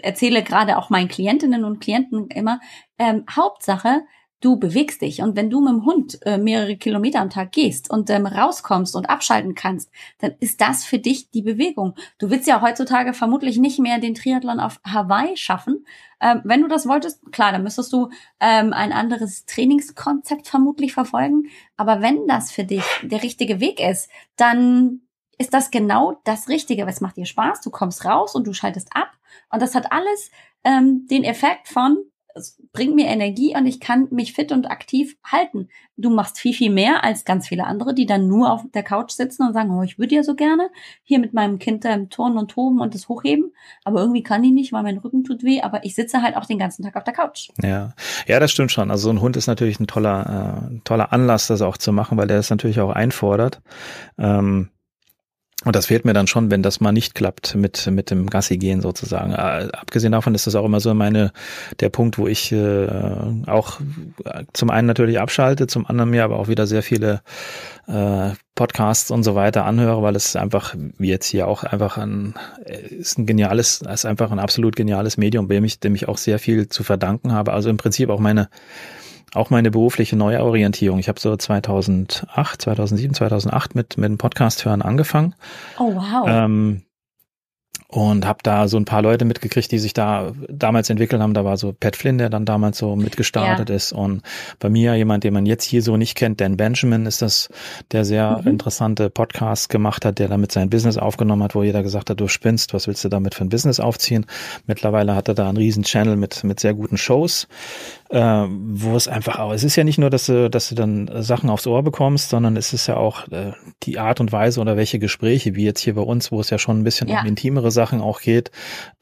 erzähle gerade auch meinen Klientinnen und Klienten immer, ähm, Hauptsache, du bewegst dich. Und wenn du mit dem Hund äh, mehrere Kilometer am Tag gehst und ähm, rauskommst und abschalten kannst, dann ist das für dich die Bewegung. Du willst ja heutzutage vermutlich nicht mehr den Triathlon auf Hawaii schaffen. Ähm, wenn du das wolltest, klar, dann müsstest du ähm, ein anderes Trainingskonzept vermutlich verfolgen. Aber wenn das für dich der richtige Weg ist, dann ist das genau das Richtige. weil Es macht dir Spaß, du kommst raus und du schaltest ab. Und das hat alles ähm, den Effekt von, es bringt mir Energie und ich kann mich fit und aktiv halten. Du machst viel, viel mehr als ganz viele andere, die dann nur auf der Couch sitzen und sagen, oh, ich würde ja so gerne hier mit meinem Kind ähm, turnen und toben und das hochheben. Aber irgendwie kann ich nicht, weil mein Rücken tut weh. Aber ich sitze halt auch den ganzen Tag auf der Couch. Ja, ja, das stimmt schon. Also so ein Hund ist natürlich ein toller, äh, toller Anlass, das auch zu machen, weil der es natürlich auch einfordert. Ähm, Und das fehlt mir dann schon, wenn das mal nicht klappt mit, mit dem Gassi gehen sozusagen. Äh, abgesehen davon ist das auch immer so meine, der Punkt, wo ich äh, auch zum einen natürlich abschalte, zum anderen mir aber auch wieder sehr viele äh, Podcasts und so weiter anhöre, weil es einfach, wie jetzt hier auch einfach ein, ist ein geniales, ist einfach ein absolut geniales Medium, dem ich, dem ich auch sehr viel zu verdanken habe. Also im Prinzip auch meine, auch meine berufliche Neuorientierung. Ich habe so 2008, 2007, 2008 mit, mit dem Podcast hören angefangen. Oh, wow. Ähm, und habe da so ein paar Leute mitgekriegt, die sich da damals entwickelt haben. Da war so Pat Flynn, der dann damals so mitgestartet ja. ist und bei mir jemand, den man jetzt hier so nicht kennt, Dan Benjamin ist das, der sehr mhm. interessante Podcast gemacht hat, der damit sein Business aufgenommen hat, wo jeder gesagt hat, du spinnst, was willst du damit für ein Business aufziehen? Mittlerweile hat er da einen riesen Channel mit mit sehr guten Shows wo es einfach auch, es ist ja nicht nur, dass du, dass du dann Sachen aufs Ohr bekommst, sondern es ist ja auch äh, die Art und Weise oder welche Gespräche, wie jetzt hier bei uns, wo es ja schon ein bisschen ja. um intimere Sachen auch geht,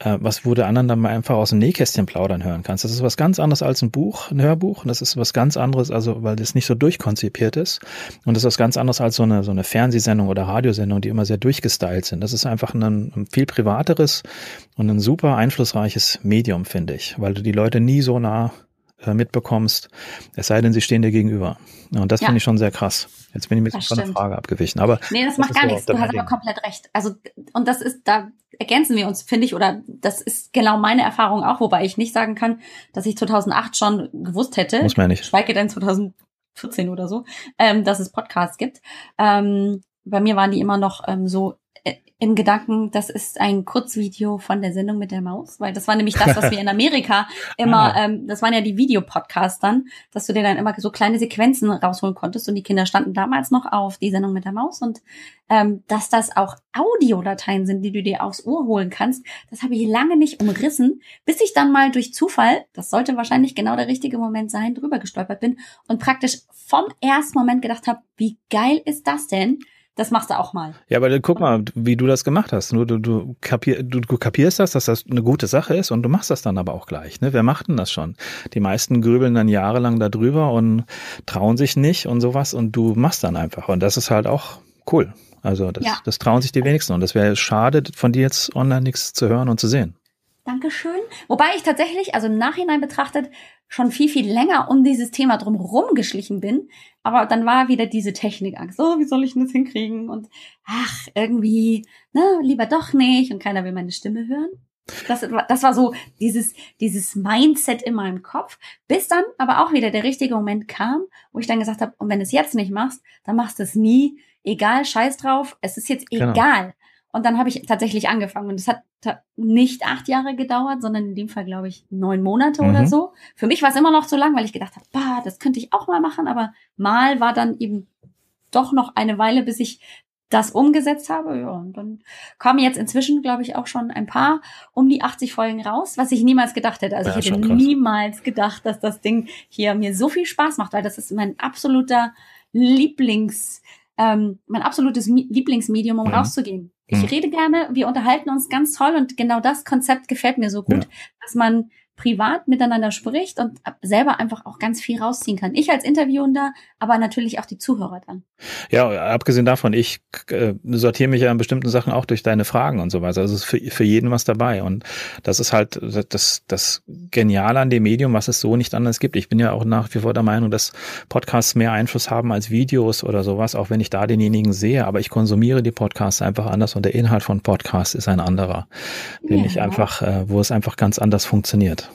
äh, was wo der anderen dann mal einfach aus dem Nähkästchen plaudern hören kannst. Das ist was ganz anderes als ein Buch, ein Hörbuch. Und das ist was ganz anderes, also weil das nicht so durchkonzipiert ist. Und das ist was ganz anderes als so eine, so eine Fernsehsendung oder Radiosendung, die immer sehr durchgestylt sind. Das ist einfach ein, ein viel privateres und ein super einflussreiches Medium, finde ich, weil du die Leute nie so nah äh, mitbekommst, es sei denn, sie stehen dir gegenüber. Und das ja. finde ich schon sehr krass. Jetzt bin ich mir von der Frage abgewichen. Aber nee, das, das macht gar nichts. Du hast aber komplett recht. Also, und das ist, da ergänzen wir uns, finde ich, oder das ist genau meine Erfahrung auch, wobei ich nicht sagen kann, dass ich 2008 schon gewusst hätte. Muss man ja nicht. Schweige denn 2014 oder so, ähm, dass es Podcasts gibt. Ähm, bei mir waren die immer noch ähm, so im Gedanken, das ist ein Kurzvideo von der Sendung mit der Maus, weil das war nämlich das, was wir in Amerika immer, ah. ähm, das waren ja die Videopodcasts dann, dass du dir dann immer so kleine Sequenzen rausholen konntest und die Kinder standen damals noch auf die Sendung mit der Maus und ähm, dass das auch Audiodateien sind, die du dir aufs Ohr holen kannst, das habe ich lange nicht umrissen, bis ich dann mal durch Zufall, das sollte wahrscheinlich genau der richtige Moment sein, drüber gestolpert bin und praktisch vom ersten Moment gedacht habe, wie geil ist das denn? Das machst du auch mal. Ja, aber guck mal, wie du das gemacht hast. Du, du, du, kapier, du, du kapierst das, dass das eine gute Sache ist und du machst das dann aber auch gleich. Ne? Wer macht denn das schon? Die meisten grübeln dann jahrelang darüber und trauen sich nicht und sowas und du machst dann einfach. Und das ist halt auch cool. Also das, ja. das trauen sich die wenigsten. Und das wäre schade, von dir jetzt online nichts zu hören und zu sehen. Dankeschön. Wobei ich tatsächlich, also im Nachhinein betrachtet, schon viel, viel länger um dieses Thema drumherum geschlichen bin. Aber dann war wieder diese Technikangst. So, oh, wie soll ich denn das hinkriegen? Und ach, irgendwie, ne, lieber doch nicht. Und keiner will meine Stimme hören. Das, das war so dieses, dieses Mindset in meinem Kopf, bis dann aber auch wieder der richtige Moment kam, wo ich dann gesagt habe, und wenn du es jetzt nicht machst, dann machst du es nie. Egal, scheiß drauf, es ist jetzt genau. Und dann habe ich tatsächlich angefangen. Und es hat nicht acht Jahre gedauert, sondern in dem Fall, glaube ich, neun Monate mhm. oder so. Für mich war es immer noch zu lang, weil ich gedacht habe, bah, das könnte ich auch mal machen. Aber mal war dann eben doch noch eine Weile, bis ich das umgesetzt habe. Ja, und dann kamen jetzt inzwischen, glaube ich, auch schon ein paar um die 80 Folgen raus, was ich niemals gedacht hätte. Also ja, ich hätte niemals gedacht, dass das Ding hier mir so viel Spaß macht, weil das ist mein absoluter Lieblings, ähm, mein absolutes Lieblingsmedium, um mhm. rauszugehen. Ich hm. rede gerne, wir unterhalten uns ganz toll und genau das Konzept gefällt mir so gut, ja. dass man privat miteinander spricht und selber einfach auch ganz viel rausziehen kann. Ich als Interviewender, aber natürlich auch die Zuhörer dann. Ja, abgesehen davon, ich äh, sortiere mich ja in bestimmten Sachen auch durch deine Fragen und so weiter. Also es ist für, für jeden was dabei. Und das ist halt das, das Geniale an dem Medium, was es so nicht anders gibt. Ich bin ja auch nach wie vor der Meinung, dass Podcasts mehr Einfluss haben als Videos oder sowas, auch wenn ich da denjenigen sehe. Aber ich konsumiere die Podcasts einfach anders und der Inhalt von Podcasts ist ein anderer, den ja. ich einfach, äh, wo es einfach ganz anders funktioniert.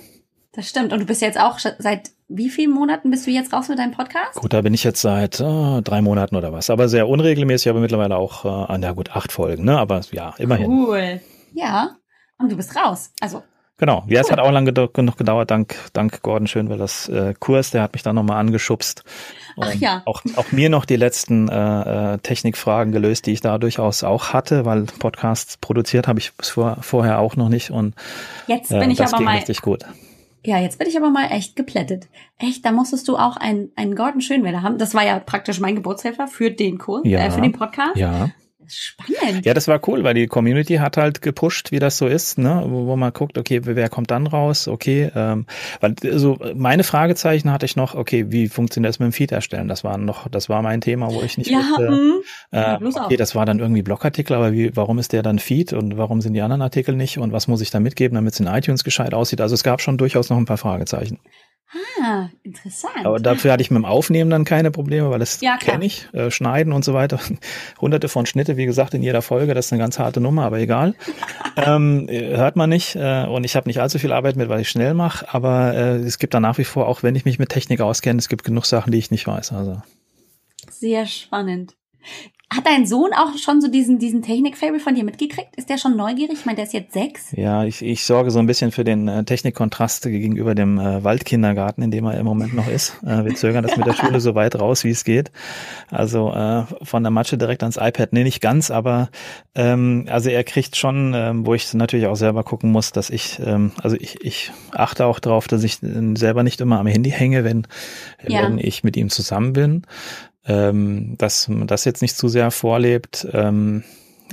Das stimmt. Und du bist jetzt auch seit wie vielen Monaten bist du jetzt raus mit deinem Podcast? Gut, da bin ich jetzt seit äh, drei Monaten oder was. Aber sehr unregelmäßig, aber mittlerweile auch, äh, na gut, acht Folgen, ne? Aber ja, immerhin. Cool. Ja. Und du bist raus. Also. Genau. Ja, cool. es hat auch lange genug gedauert, dank, dank Gordon Schönwellers äh, Kurs, der hat mich dann nochmal angeschubst. Und Ach ja. Auch, auch mir noch die letzten äh, äh, Technikfragen gelöst, die ich da durchaus auch hatte, weil Podcasts produziert habe ich vor, vorher auch noch nicht. Und jetzt bin äh, ich aber ging mal richtig gut. Ja, jetzt bin ich aber mal echt geplättet. Echt, da musstest du auch einen, einen Gordon Schönwälder haben. Das war ja praktisch mein Geburtshelfer für den Kurs, ja, äh, für den Podcast. Ja. Spannend. Ja, das war cool, weil die Community hat halt gepusht, wie das so ist, ne? wo, wo man guckt, okay, wer kommt dann raus, okay, ähm, weil so meine Fragezeichen hatte ich noch, okay, wie funktioniert das mit dem Feed erstellen? Das war noch, das war mein Thema, wo ich nicht ja, wusste, mm, äh, okay, das war dann irgendwie Blogartikel, aber wie, warum ist der dann Feed und warum sind die anderen Artikel nicht und was muss ich da mitgeben, damit es in iTunes gescheit aussieht? Also es gab schon durchaus noch ein paar Fragezeichen. Ah, interessant. Aber dafür hatte ich mit dem Aufnehmen dann keine Probleme, weil das Ja, kenne ich, äh, Schneiden und so weiter. Hunderte von Schnitte, wie gesagt, in jeder Folge, das ist eine ganz harte Nummer, aber egal. ähm, äh, hört man nicht äh, und ich habe nicht allzu viel Arbeit mit, weil ich schnell mache, aber äh, es gibt da nach wie vor, auch wenn ich mich mit Technik auskenne, es gibt genug Sachen, die ich nicht weiß. Also Sehr spannend. Hat dein Sohn auch schon so diesen, diesen Technik-Fable von dir mitgekriegt? Ist der schon neugierig? Ich meine, der ist jetzt sechs. ja, ich, ich sorge so ein bisschen für den äh, Technikkontrast gegenüber dem äh, Waldkindergarten, in dem er im Moment noch ist. Äh, wir zögern das mit der Schule so weit raus, wie es geht. Also äh, von der Matsche direkt ans iPad. Nee, nicht ganz, aber ähm, also er kriegt schon, ähm, wo ich natürlich auch selber gucken muss, dass ich, ähm, also ich, ich achte auch darauf, dass ich äh, selber nicht immer am Handy hänge, wenn, Ja. wenn ich mit ihm zusammen bin. Ähm, dass man das jetzt nicht zu sehr vorlebt. Ähm,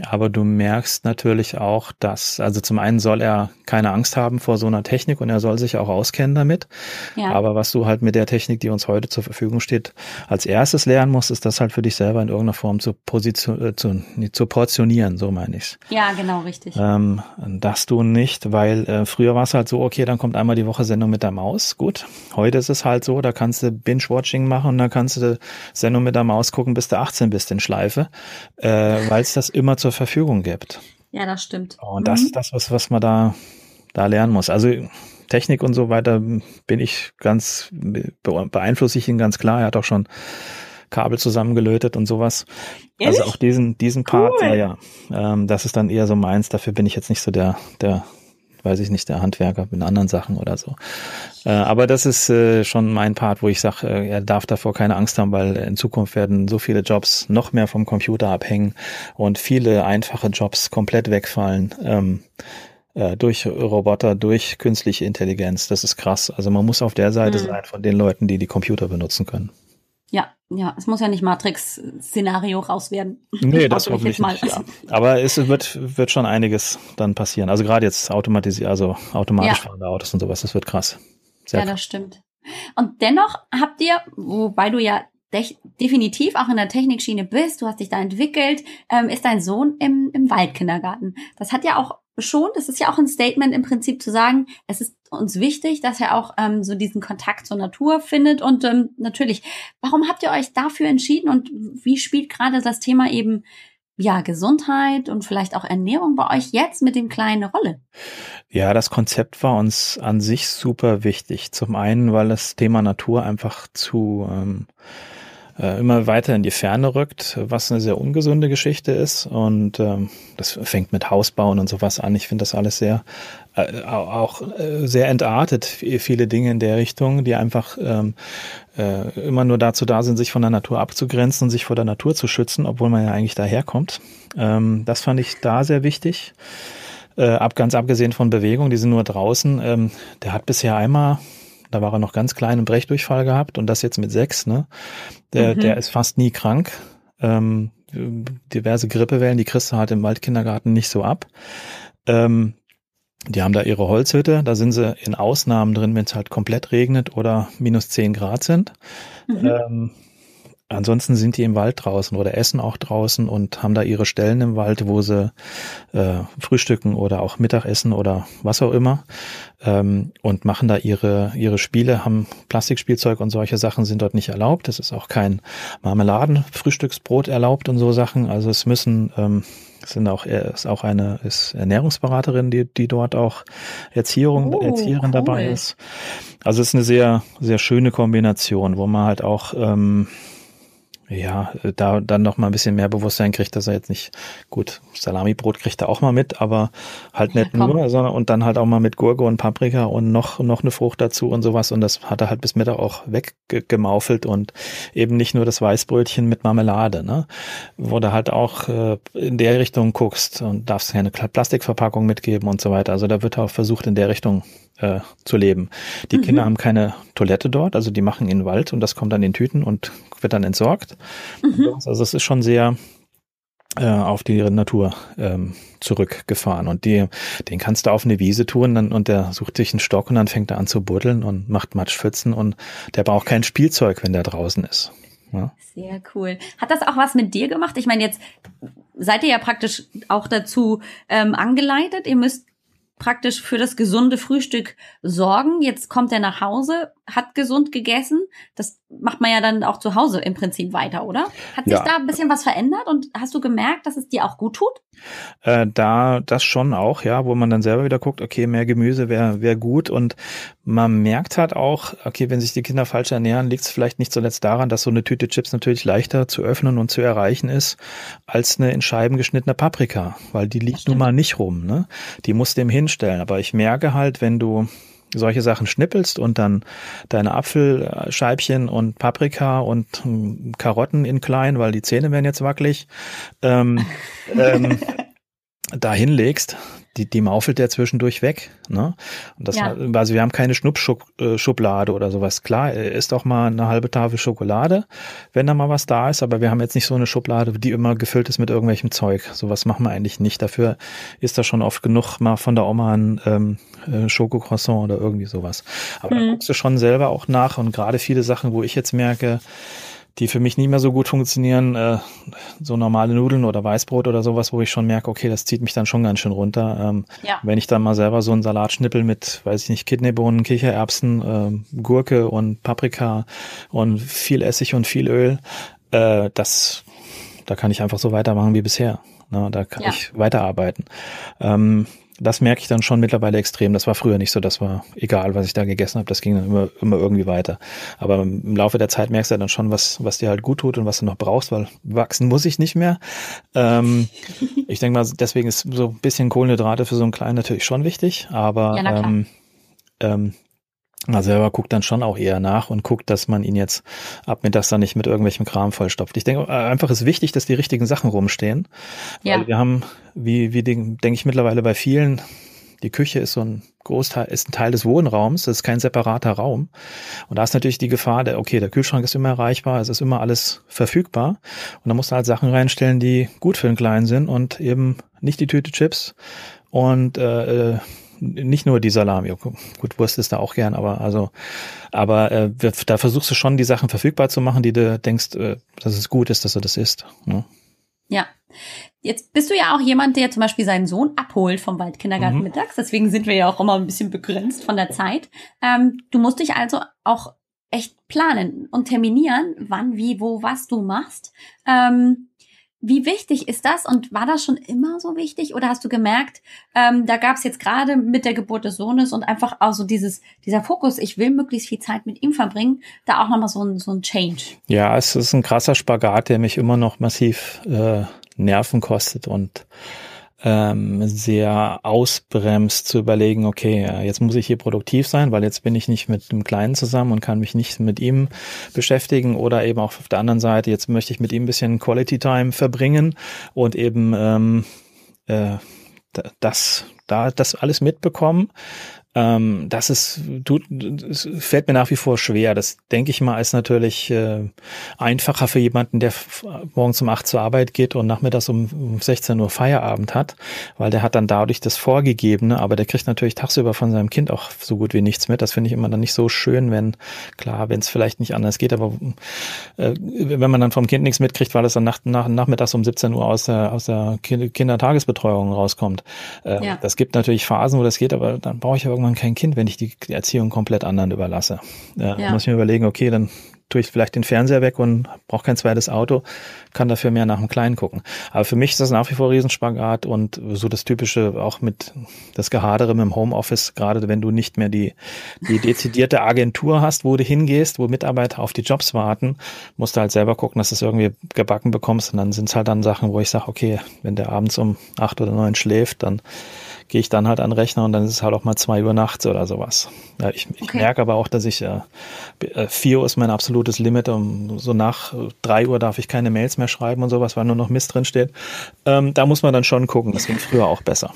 aber du merkst natürlich auch, dass, also zum einen soll er keine Angst haben vor so einer Technik und er soll sich auch auskennen damit. Ja. Aber was du halt mit der Technik, die uns heute zur Verfügung steht, als erstes lernen musst, ist das halt für dich selber in irgendeiner Form zu, position, äh, zu, zu portionieren, so meine ich's. ja, genau, richtig. Ähm, das du nicht, weil äh, früher war es halt so, okay, dann kommt einmal die Woche Sendung mit der Maus. Gut, heute ist es halt so, da kannst du Binge-Watching machen und da kannst du Sendung mit der Maus gucken, bis du 18 bist in Schleife, äh, weil es das immer zur Verfügung gibt. Ja, das stimmt. Und das ist das, was, was man da, da lernen muss. Also Technik und so weiter bin ich ganz, be- beeinflusse ich ihn ganz klar. Er hat auch schon Kabel zusammengelötet und sowas. Ehrlich? Also auch diesen, diesen Part, Cool. ja, ja. Ähm, das ist dann eher so meins. Dafür bin ich jetzt nicht so der, der, weiß ich nicht, der Handwerker in anderen Sachen oder so. Äh, aber das ist äh, schon mein Part, wo ich sage, äh, er darf davor keine Angst haben, weil in Zukunft werden so viele Jobs noch mehr vom Computer abhängen und viele einfache Jobs komplett wegfallen. Ähm, äh, durch Roboter, durch künstliche Intelligenz. Das ist krass. Also man muss auf der Seite Mhm. sein von den Leuten, die die Computer benutzen können. Ja, es muss ja nicht Matrix-Szenario raus werden. Nee, das Hoffe ich hoffentlich nicht. Ja. Aber es wird, wird schon einiges dann passieren. Also gerade jetzt automatisiert, also automatisch Ja. fahrende Autos und sowas, das wird krass. Sehr Ja, das stimmt. Und dennoch habt ihr, wobei du ja definitiv auch in der Technikschiene bist, du hast dich da entwickelt, ähm, ist dein Sohn im, im Waldkindergarten. Das hat ja auch schon, das ist ja auch ein Statement im Prinzip zu sagen, es ist uns wichtig, dass er auch ähm, so diesen Kontakt zur Natur findet. Und ähm, natürlich, warum habt ihr euch dafür entschieden und wie spielt gerade das Thema eben ja Gesundheit und vielleicht auch Ernährung bei euch jetzt mit dem Kleinen eine Rolle? Ja, das Konzept war uns an sich super wichtig. Zum einen, weil das Thema Natur einfach zu ähm, äh, immer weiter in die Ferne rückt, was eine sehr ungesunde Geschichte ist. Und ähm, das fängt mit Hausbauen und sowas an. Ich finde das alles sehr äh, auch äh, sehr entartet, viele Dinge in der Richtung, die einfach ähm, äh, immer nur dazu da sind, sich von der Natur abzugrenzen und sich vor der Natur zu schützen, obwohl man ja eigentlich daherkommt. Ähm, das fand ich da sehr wichtig. Äh, ab ganz abgesehen von Bewegung, die sind nur draußen. Ähm, der hat bisher einmal, da war er noch ganz klein, einen Brechdurchfall gehabt und das jetzt mit sechs. Ne? Der, Mhm. der ist fast nie krank. Ähm, diverse Grippewellen, die kriegst du halt im Waldkindergarten nicht so ab. Ähm, die haben da ihre Holzhütte, da sind sie in Ausnahmen drin, wenn es halt komplett regnet oder minus 10 Grad sind. Mhm. Ähm, ansonsten sind die im Wald draußen oder essen auch draußen und haben da ihre Stellen im Wald, wo sie äh, frühstücken oder auch Mittagessen oder was auch immer ähm, und machen da ihre ihre Spiele, haben Plastikspielzeug und solche Sachen sind dort nicht erlaubt. Es ist auch kein Marmeladen-Frühstücksbrot erlaubt und so Sachen. Also es müssen ähm, sind auch ist auch eine ist Ernährungsberaterin, die die dort auch Erziehung Oh, Erzieherin dabei cool. ist. Also es ist eine sehr sehr schöne Kombination, wo man halt auch ähm, ja, da dann noch mal ein bisschen mehr Bewusstsein kriegt, dass er jetzt nicht, gut, Salamibrot kriegt er auch mal mit, aber halt nicht Ja, nur, sondern und dann halt auch mal mit Gurke und Paprika und noch, noch eine Frucht dazu und sowas. Und das hat er halt bis Mittag auch weggemaufelt und eben nicht nur das Weißbrötchen mit Marmelade, ne, wo du halt auch äh, in der Richtung guckst und darfst keine Plastikverpackung mitgeben und so weiter. Also da wird auch versucht, in der Richtung äh, zu leben. Die Mhm. Kinder haben keine Toilette dort, also die machen in den Wald und das kommt dann in Tüten und wird dann entsorgt. Mhm. Also es ist schon sehr, äh, auf die Natur ähm, zurückgefahren. Und die, den kannst du auf eine Wiese tun dann, und der sucht sich einen Stock und dann fängt er an zu buddeln und macht Matschpfützen und der braucht kein Spielzeug, wenn der draußen ist. Ja. Sehr cool. Hat das auch was mit dir gemacht? Ich meine, jetzt seid ihr ja praktisch auch dazu ähm, angeleitet. Ihr müsst praktisch für das gesunde Frühstück sorgen. Jetzt kommt er nach Hause, hat gesund gegessen. Das macht man ja dann auch zu Hause im Prinzip weiter, oder? Hat sich ja. da ein bisschen was verändert und hast du gemerkt, dass es dir auch gut tut? Äh, da das schon auch, ja, wo man dann selber wieder guckt, okay, mehr Gemüse wäre wär gut und man merkt halt auch, okay, wenn sich die Kinder falsch ernähren, liegt es vielleicht nicht zuletzt daran, dass so eine Tüte Chips natürlich leichter zu öffnen und zu erreichen ist als eine in Scheiben geschnittene Paprika, weil die liegt nun mal nicht rum, ne? Die musst du ihm hinstellen. Aber ich merke halt, wenn du solche Sachen schnippelst und dann deine Apfelscheibchen und Paprika und hm, Karotten in klein, weil die Zähne werden jetzt wackelig, ähm, ähm, da hinlegst, die, die maufelt der zwischendurch weg. Ne? Und das, ja. also wir haben keine Schnuppschublade oder sowas. Klar, ist auch mal eine halbe Tafel Schokolade, wenn da mal was da ist, aber wir haben jetzt nicht so eine Schublade, die immer gefüllt ist mit irgendwelchem Zeug. Sowas machen wir eigentlich nicht. Dafür ist da schon oft genug mal von der Oma ein ähm, äh, Schokocroissant oder irgendwie sowas. Aber mhm. da guckst du schon selber auch nach und gerade viele Sachen, wo ich jetzt merke, die für mich nicht mehr so gut funktionieren, äh, so normale Nudeln oder Weißbrot oder sowas, wo ich schon merke, okay, das zieht mich dann schon ganz schön runter. Ähm, ja. Wenn ich dann mal selber so einen Salat schnippel mit, weiß ich nicht, Kidneybohnen, Kichererbsen, äh, Gurke und Paprika und viel Essig und viel Öl, äh, das, da kann ich einfach so weitermachen wie bisher. Na, da kann ja. ich weiterarbeiten. Ähm, das merke ich dann schon mittlerweile extrem. Das war früher nicht so. Das war egal, was ich da gegessen habe. Das ging dann immer, immer irgendwie weiter. Aber im Laufe der Zeit merkst du dann schon, was, was dir halt gut tut und was du noch brauchst, weil wachsen muss ich nicht mehr. Ähm, ich denke mal, deswegen ist so ein bisschen Kohlenhydrate für so einen Kleinen natürlich schon wichtig. Aber ja, ähm, ähm, er selber guckt dann schon auch eher nach und guckt, dass man ihn jetzt ab mittags dann nicht mit irgendwelchem Kram vollstopft. Ich denke, äh, einfach ist wichtig, dass die richtigen Sachen rumstehen. Ja. Weil wir haben, wie, wie denke ich mittlerweile bei vielen, die Küche ist so ein Großteil, ist ein Teil des Wohnraums, das ist kein separater Raum. Und da ist natürlich die Gefahr, der, okay, der Kühlschrank ist immer erreichbar, es ist immer alles verfügbar. Und da musst du halt Sachen reinstellen, die gut für den Kleinen sind und eben nicht die Tüte Chips und äh, äh nicht nur die Salami. Gut, Wurst ist da auch gern, aber also, aber äh, da versuchst du schon die Sachen verfügbar zu machen, die du denkst, äh, dass es gut ist, dass du das isst. Ne? Ja. Jetzt bist du ja auch jemand, der zum Beispiel seinen Sohn abholt vom Waldkindergarten mhm. mittags. Deswegen sind wir ja auch immer ein bisschen begrenzt von der Zeit. Ähm, du musst dich also auch echt planen und terminieren, wann, wie, wo, was du machst. Ähm, wie wichtig ist das und war das schon immer so wichtig oder hast du gemerkt, ähm, da gab es jetzt gerade mit der Geburt des Sohnes und einfach auch so dieses, dieser Fokus, ich will möglichst viel Zeit mit ihm verbringen, da auch nochmal so ein, so ein Change? Ja, es ist ein krasser Spagat, der mich immer noch massiv äh, Nerven kostet und ähm, sehr ausbremst zu überlegen, okay, jetzt muss ich hier produktiv sein, weil jetzt bin ich nicht mit dem Kleinen zusammen und kann mich nicht mit ihm beschäftigen. Oder eben auch auf der anderen Seite, jetzt möchte ich mit ihm ein bisschen Quality Time verbringen und eben ähm, äh, das, da das alles mitbekommen ähm, das ist, tut, das fällt mir nach wie vor schwer. Das denke ich mal ist natürlich äh, einfacher für jemanden, der morgens um acht zur Arbeit geht und nachmittags um, um 16 Uhr Feierabend hat, weil der hat dann dadurch das Vorgegebene, aber der kriegt natürlich tagsüber von seinem Kind auch so gut wie nichts mit. Das finde ich immer dann nicht so schön, wenn, klar, wenn es vielleicht nicht anders geht, aber äh, wenn man dann vom Kind nichts mitkriegt, weil es dann nach, nach, nachmittags um 17 Uhr aus der, aus der Kindertagesbetreuung rauskommt. Äh, ja. Das gibt natürlich Phasen, wo das geht, aber dann brauche ich ja irgendwann kein Kind, wenn ich die Erziehung komplett anderen überlasse. Ja, ja. Muss ich mir überlegen, okay, dann tue ich vielleicht den Fernseher weg und brauche kein zweites Auto, kann dafür mehr nach dem Kleinen gucken. Aber für mich ist das nach wie vor Riesenspagat und so das Typische auch mit das Gehadere mit dem Homeoffice, gerade wenn du nicht mehr die, die dezidierte Agentur hast, wo du hingehst, wo Mitarbeiter auf die Jobs warten, musst du halt selber gucken, dass du es irgendwie gebacken bekommst und dann sind es halt dann Sachen, wo ich sage, okay, wenn der abends um acht oder neun schläft, dann gehe ich dann halt an den Rechner und dann ist es halt auch mal zwei Uhr nachts oder sowas. Ja, ich, ich okay. merke aber auch, dass ich äh, äh, vier Uhr ist mein absolutes Limit. Um, so nach drei Uhr darf ich keine Mails mehr schreiben und sowas, weil nur noch Mist drin steht. Ähm, da muss man dann schon gucken. Das ging früher auch besser.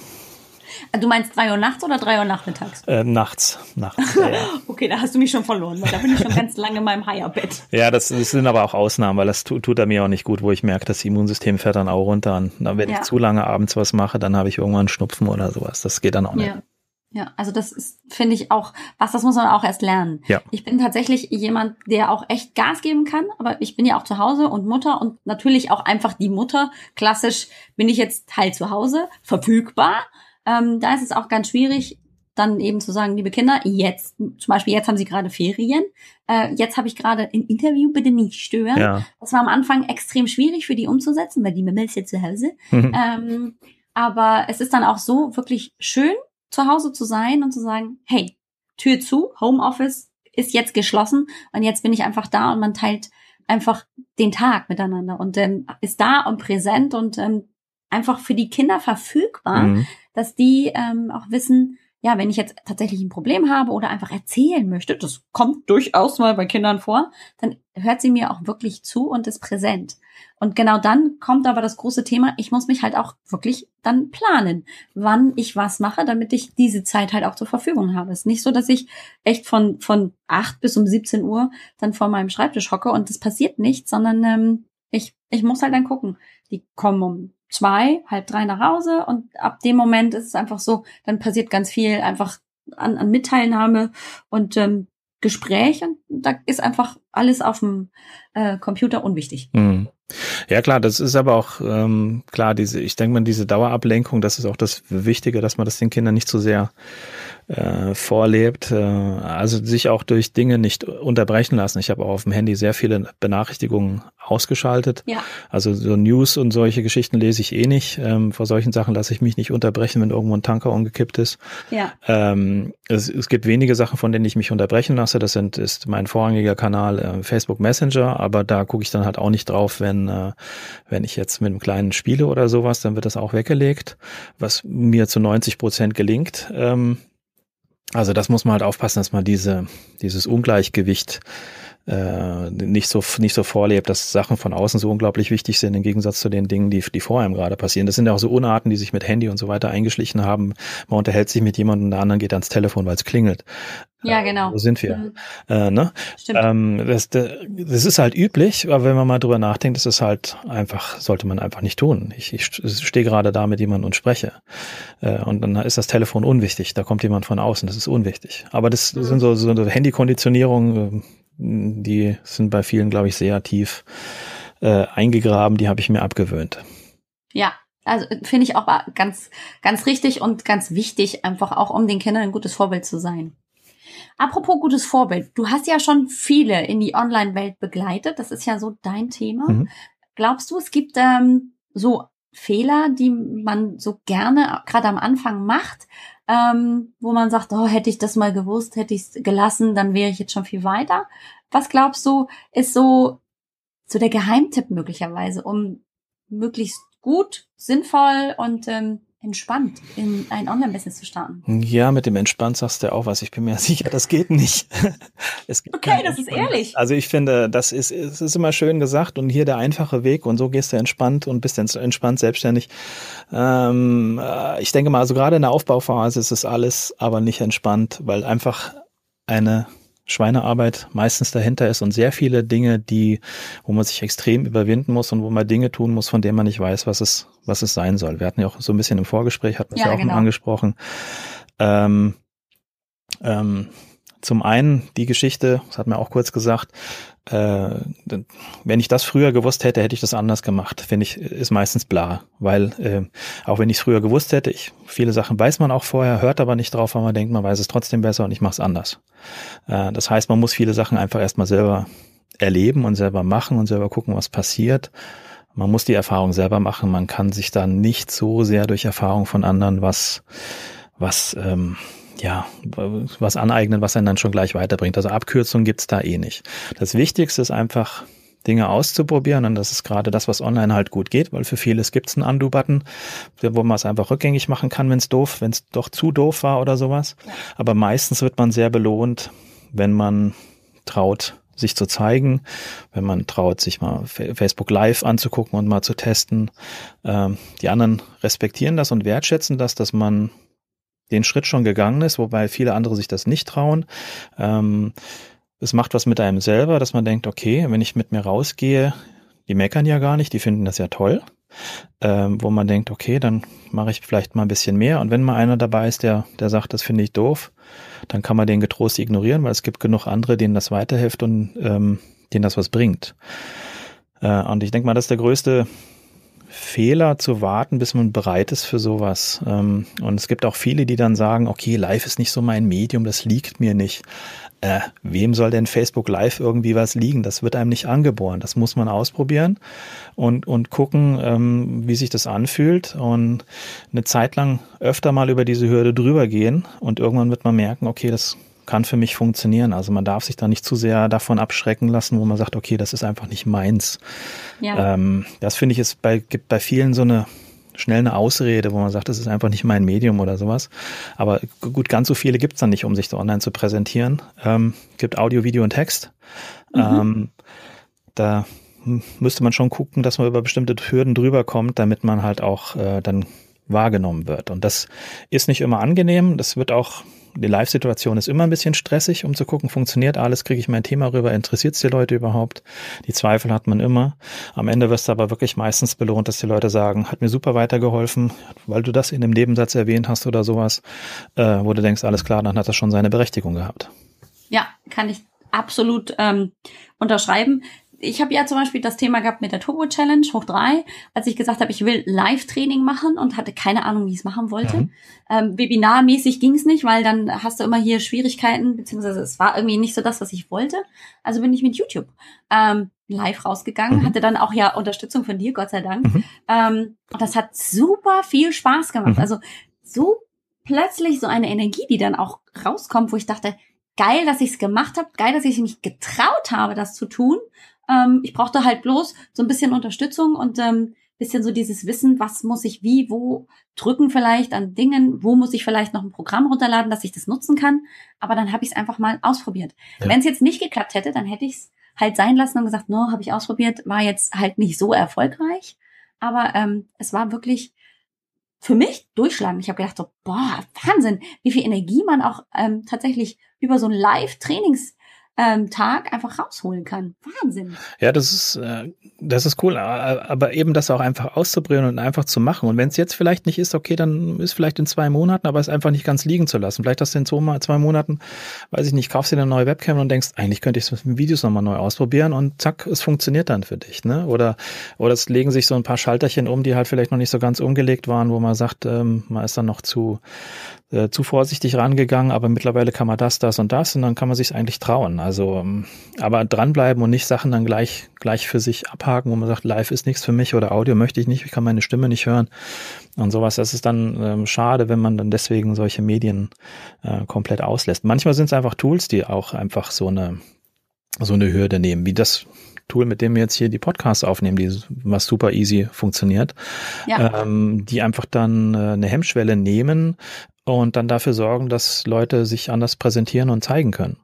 Du meinst drei Uhr nachts oder drei Uhr nachmittags? Äh, nachts. nachts ja, ja. okay, da hast du mich schon verloren, weil da bin ich schon ganz lange in meinem Higher-Bett. Ja, das, das, sind aber auch Ausnahmen, weil das tut, tut er mir auch nicht gut, wo ich merke, das Immunsystem fährt dann auch runter. Und wenn ja. ich zu lange abends was mache, dann habe ich irgendwann Schnupfen oder sowas. Das geht dann auch nicht. Ja. Also das ist, finde ich auch, was, das muss man auch erst lernen. Ja. Ich bin tatsächlich jemand, der auch echt Gas geben kann, aber ich bin ja auch zu Hause und Mutter und natürlich auch einfach die Mutter. Klassisch bin ich jetzt Teil zu Hause, verfügbar. Ähm, da ist es auch ganz schwierig, dann eben zu sagen, liebe Kinder, jetzt, zum Beispiel jetzt haben sie gerade Ferien, äh, jetzt habe ich gerade ein Interview, bitte nicht stören. Ja. Das war am Anfang extrem schwierig für die umzusetzen, weil die Mama ist ja zu Hause. Mhm. Ähm, aber es ist dann auch so wirklich schön, zu Hause zu sein und zu sagen, hey, Tür zu, Homeoffice ist jetzt geschlossen und jetzt bin ich einfach da und man teilt einfach den Tag miteinander und ähm, ist da und präsent und ähm, einfach für die Kinder verfügbar, mhm. Dass die ähm, auch wissen, ja, wenn ich jetzt tatsächlich ein Problem habe oder einfach erzählen möchte, das kommt durchaus mal bei Kindern vor, dann hört sie mir auch wirklich zu und ist präsent. Und genau dann kommt aber das große Thema, ich muss mich halt auch wirklich dann planen, wann ich was mache, damit ich diese Zeit halt auch zur Verfügung habe. Es ist nicht so, dass ich echt von, von acht bis um 17 Uhr dann vor meinem Schreibtisch hocke und es passiert nichts, sondern ähm, ich, ich muss halt dann gucken. Die kommen um zwei, halb drei nach Hause und ab dem Moment ist es einfach so, dann passiert ganz viel einfach an, an Mitteilnahme und ähm, Gespräch und da ist einfach alles auf dem äh, Computer unwichtig. Mhm. Ja klar, das ist aber auch ähm, klar, diese, ich denke mal, diese Dauerablenkung, das ist auch das Wichtige, dass man das den Kindern nicht zu so sehr äh, vorlebt, äh, also sich auch durch Dinge nicht unterbrechen lassen. Ich habe auch auf dem Handy sehr viele Benachrichtigungen ausgeschaltet. Ja. Also so News und solche Geschichten lese ich eh nicht. Ähm, vor solchen Sachen lasse ich mich nicht unterbrechen, wenn irgendwo ein Tanker umgekippt ist. Ja. Ähm, es, es gibt wenige Sachen, von denen ich mich unterbrechen lasse. Das sind ist mein vorrangiger Kanal äh, Facebook Messenger, aber da gucke ich dann halt auch nicht drauf, wenn äh, wenn ich jetzt mit einem kleinen spiele oder sowas, dann wird das auch weggelegt, was mir zu 90 Prozent gelingt. Ähm, also das muss man halt aufpassen, dass man diese, dieses Ungleichgewicht äh, nicht so nicht so vorlebt, dass Sachen von außen so unglaublich wichtig sind im Gegensatz zu den Dingen, die die vor einem gerade passieren. Das sind ja auch so Unarten, die sich mit Handy und so weiter eingeschlichen haben. Man unterhält sich mit jemandem, der anderen geht ans Telefon, weil es klingelt. Ja, äh, genau. Wo sind wir? Mhm. Äh, ne? Stimmt. Ähm, das, das ist halt üblich, aber wenn man mal drüber nachdenkt, ist es halt einfach, sollte man einfach nicht tun. Ich, ich stehe gerade da mit jemandem und spreche. Äh, und dann ist das Telefon unwichtig. Da kommt jemand von außen, das ist unwichtig. Aber das, mhm. sind so, so eine Handykonditionierung, die sind bei vielen, glaube ich, sehr tief äh, eingegraben. Die habe ich mir abgewöhnt. Ja, also finde ich auch ganz, ganz richtig und ganz wichtig, einfach auch um den Kindern ein gutes Vorbild zu sein. Apropos gutes Vorbild, du hast ja schon viele in die Online-Welt begleitet. Das ist ja so dein Thema. Mhm. Glaubst du, es gibt ähm, so Fehler, die man so gerne gerade am Anfang macht, ähm, wo man sagt, oh, hätte ich das mal gewusst, hätte ich es gelassen, dann wäre ich jetzt schon viel weiter. Was glaubst du, ist so, so der Geheimtipp möglicherweise, um möglichst gut, sinnvoll und ähm, entspannt in ein Online-Business zu starten. Ja, mit dem entspannt sagst du auch was. Ich bin mir sicher, das geht nicht. es gibt okay, das ist ehrlich. Also ich finde, das ist, es ist immer schön gesagt und hier der einfache Weg und so gehst du entspannt und bist entspannt selbstständig. Ähm, äh, ich denke mal, also gerade in der Aufbauphase ist es alles aber nicht entspannt, weil einfach eine Schweinearbeit meistens dahinter ist und sehr viele Dinge, die, wo man sich extrem überwinden muss und wo man Dinge tun muss, von denen man nicht weiß, was es, was es sein soll. Wir hatten ja auch so ein bisschen im Vorgespräch, hatten wir ja, ja auch genau. angesprochen. Ähm, ähm, zum einen die Geschichte, das hat mir auch kurz gesagt, äh, wenn ich das früher gewusst hätte, hätte ich das anders gemacht. Finde ich, ist meistens bla, weil äh, auch wenn ich es früher gewusst hätte, ich, viele Sachen weiß man auch vorher, hört aber nicht drauf, weil man denkt, man weiß es trotzdem besser und ich mache es anders. Äh, das heißt, man muss viele Sachen einfach erstmal selber erleben und selber machen und selber gucken, was passiert. Man muss die Erfahrung selber machen. Man kann sich dann nicht so sehr durch Erfahrung von anderen was, was ähm, ja, was aneignen, was einen dann schon gleich weiterbringt. Also Abkürzungen gibt's da eh nicht. Das Wichtigste ist einfach, Dinge auszuprobieren und das ist gerade das, was online halt gut geht, weil für vieles gibt's einen Undo-Button, wo man es einfach rückgängig machen kann, wenn es doof, wenn es doch zu doof war oder sowas. Aber meistens wird man sehr belohnt, wenn man traut, sich zu zeigen, wenn man traut, sich mal Facebook Live anzugucken und mal zu testen. Ähm, die anderen respektieren das und wertschätzen das, dass man den Schritt schon gegangen ist, wobei viele andere sich das nicht trauen. Ähm, es macht was mit einem selber, dass man denkt, okay, wenn ich mit mir rausgehe, die meckern ja gar nicht, die finden das ja toll. Ähm, wo man denkt, okay, dann mache ich vielleicht mal ein bisschen mehr. Und wenn mal einer dabei ist, der, der sagt, das finde ich doof, dann kann man den getrost ignorieren, weil es gibt genug andere, denen das weiterhilft und ähm, denen das was bringt. Äh, und ich denke mal, das ist der größte Fehler zu warten, bis man bereit ist für sowas. Ähm, und es gibt auch viele, die dann sagen, okay, live ist nicht so mein Medium, das liegt mir nicht. Äh, wem soll denn Facebook Live irgendwie was liegen? Das wird einem nicht angeboren. Das muss man ausprobieren und, und gucken, ähm, wie sich das anfühlt und eine Zeit lang öfter mal über diese Hürde drüber gehen und irgendwann wird man merken, okay, das kann für mich funktionieren. Also man darf sich da nicht zu sehr davon abschrecken lassen, wo man sagt, okay, das ist einfach nicht meins. Ja. Ähm, das finde ich es bei, gibt bei vielen so eine schnell eine Ausrede, wo man sagt, das ist einfach nicht mein Medium oder sowas. Aber gut, ganz so viele gibt es dann nicht, um sich so online zu präsentieren. Ähm, gibt Audio, Video und Text. Mhm. Ähm, da müsste man schon gucken, dass man über bestimmte Hürden drüber kommt, damit man halt auch äh, dann wahrgenommen wird. Und das ist nicht immer angenehm. Das wird auch die Live-Situation ist immer ein bisschen stressig, um zu gucken, funktioniert alles, kriege ich mein Thema rüber, interessiert es die Leute überhaupt? Die Zweifel hat man immer. Am Ende wirst du aber wirklich meistens belohnt, dass die Leute sagen, hat mir super weitergeholfen, weil du das in dem Nebensatz erwähnt hast oder sowas, äh, wo du denkst, alles klar, dann hat das schon seine Berechtigung gehabt. Ja, kann ich absolut ähm, unterschreiben ich habe ja zum Beispiel das Thema gehabt mit der Turbo Challenge hoch drei, als ich gesagt habe, ich will Live-Training machen und hatte keine Ahnung, wie ich es machen wollte. Mhm. Ähm, Webinarmäßig ging es nicht, weil dann hast du immer hier Schwierigkeiten, beziehungsweise es war irgendwie nicht so das, was ich wollte. Also bin ich mit YouTube ähm, live rausgegangen, mhm. hatte dann auch ja Unterstützung von dir, Gott sei Dank. Mhm. Ähm, das hat super viel Spaß gemacht. Mhm. Also so plötzlich so eine Energie, die dann auch rauskommt, wo ich dachte, geil, dass ich es gemacht habe, geil, dass ich mich getraut habe, das zu tun. Ähm, ich brauchte halt bloß so ein bisschen Unterstützung und ähm, bisschen so dieses Wissen, was muss ich wie, wo drücken vielleicht an Dingen, wo muss ich vielleicht noch ein Programm runterladen, dass ich das nutzen kann. Aber dann habe ich es einfach mal ausprobiert. Ja. Wenn es jetzt nicht geklappt hätte, dann hätte ich es halt sein lassen und gesagt, no, habe ich ausprobiert, war jetzt halt nicht so erfolgreich. Aber ähm, es war wirklich für mich durchschlagen. Ich habe gedacht, so, boah, Wahnsinn, wie viel Energie man auch ähm, tatsächlich über so ein Live-Trainings ähm, Tag einfach rausholen kann. Wahnsinn. Ja, das ist, äh, das ist cool. Aber eben das auch einfach auszuprobieren und einfach zu machen. Und wenn es jetzt vielleicht nicht ist, okay, dann ist vielleicht in zwei Monaten, aber es einfach nicht ganz liegen zu lassen. Vielleicht hast du in zwei, zwei Monaten, weiß ich nicht, kaufst dir eine neue Webcam und denkst, eigentlich könnte ich es mit Videos nochmal neu ausprobieren und zack, es funktioniert dann für dich. Ne? Oder, oder es legen sich so ein paar Schalterchen um, die halt vielleicht noch nicht so ganz umgelegt waren, wo man sagt, ähm, man ist dann noch zu, äh, zu vorsichtig rangegangen, aber mittlerweile kann man das, das und das und dann kann man sich eigentlich trauen. Also, ähm, aber dranbleiben und nicht Sachen dann gleich, gleich für sich abhaken, wo man sagt, live ist nichts für mich oder Audio möchte ich nicht, ich kann meine Stimme nicht hören und sowas. Das ist dann ähm, schade, wenn man dann deswegen solche Medien äh, komplett auslässt. Manchmal sind es einfach Tools, die auch einfach so eine, so eine Hürde nehmen, wie das Tool, mit dem wir jetzt hier die Podcasts aufnehmen, die was super easy funktioniert, ja. ähm, die einfach dann äh, eine Hemmschwelle nehmen und dann dafür sorgen, dass Leute sich anders präsentieren und zeigen können.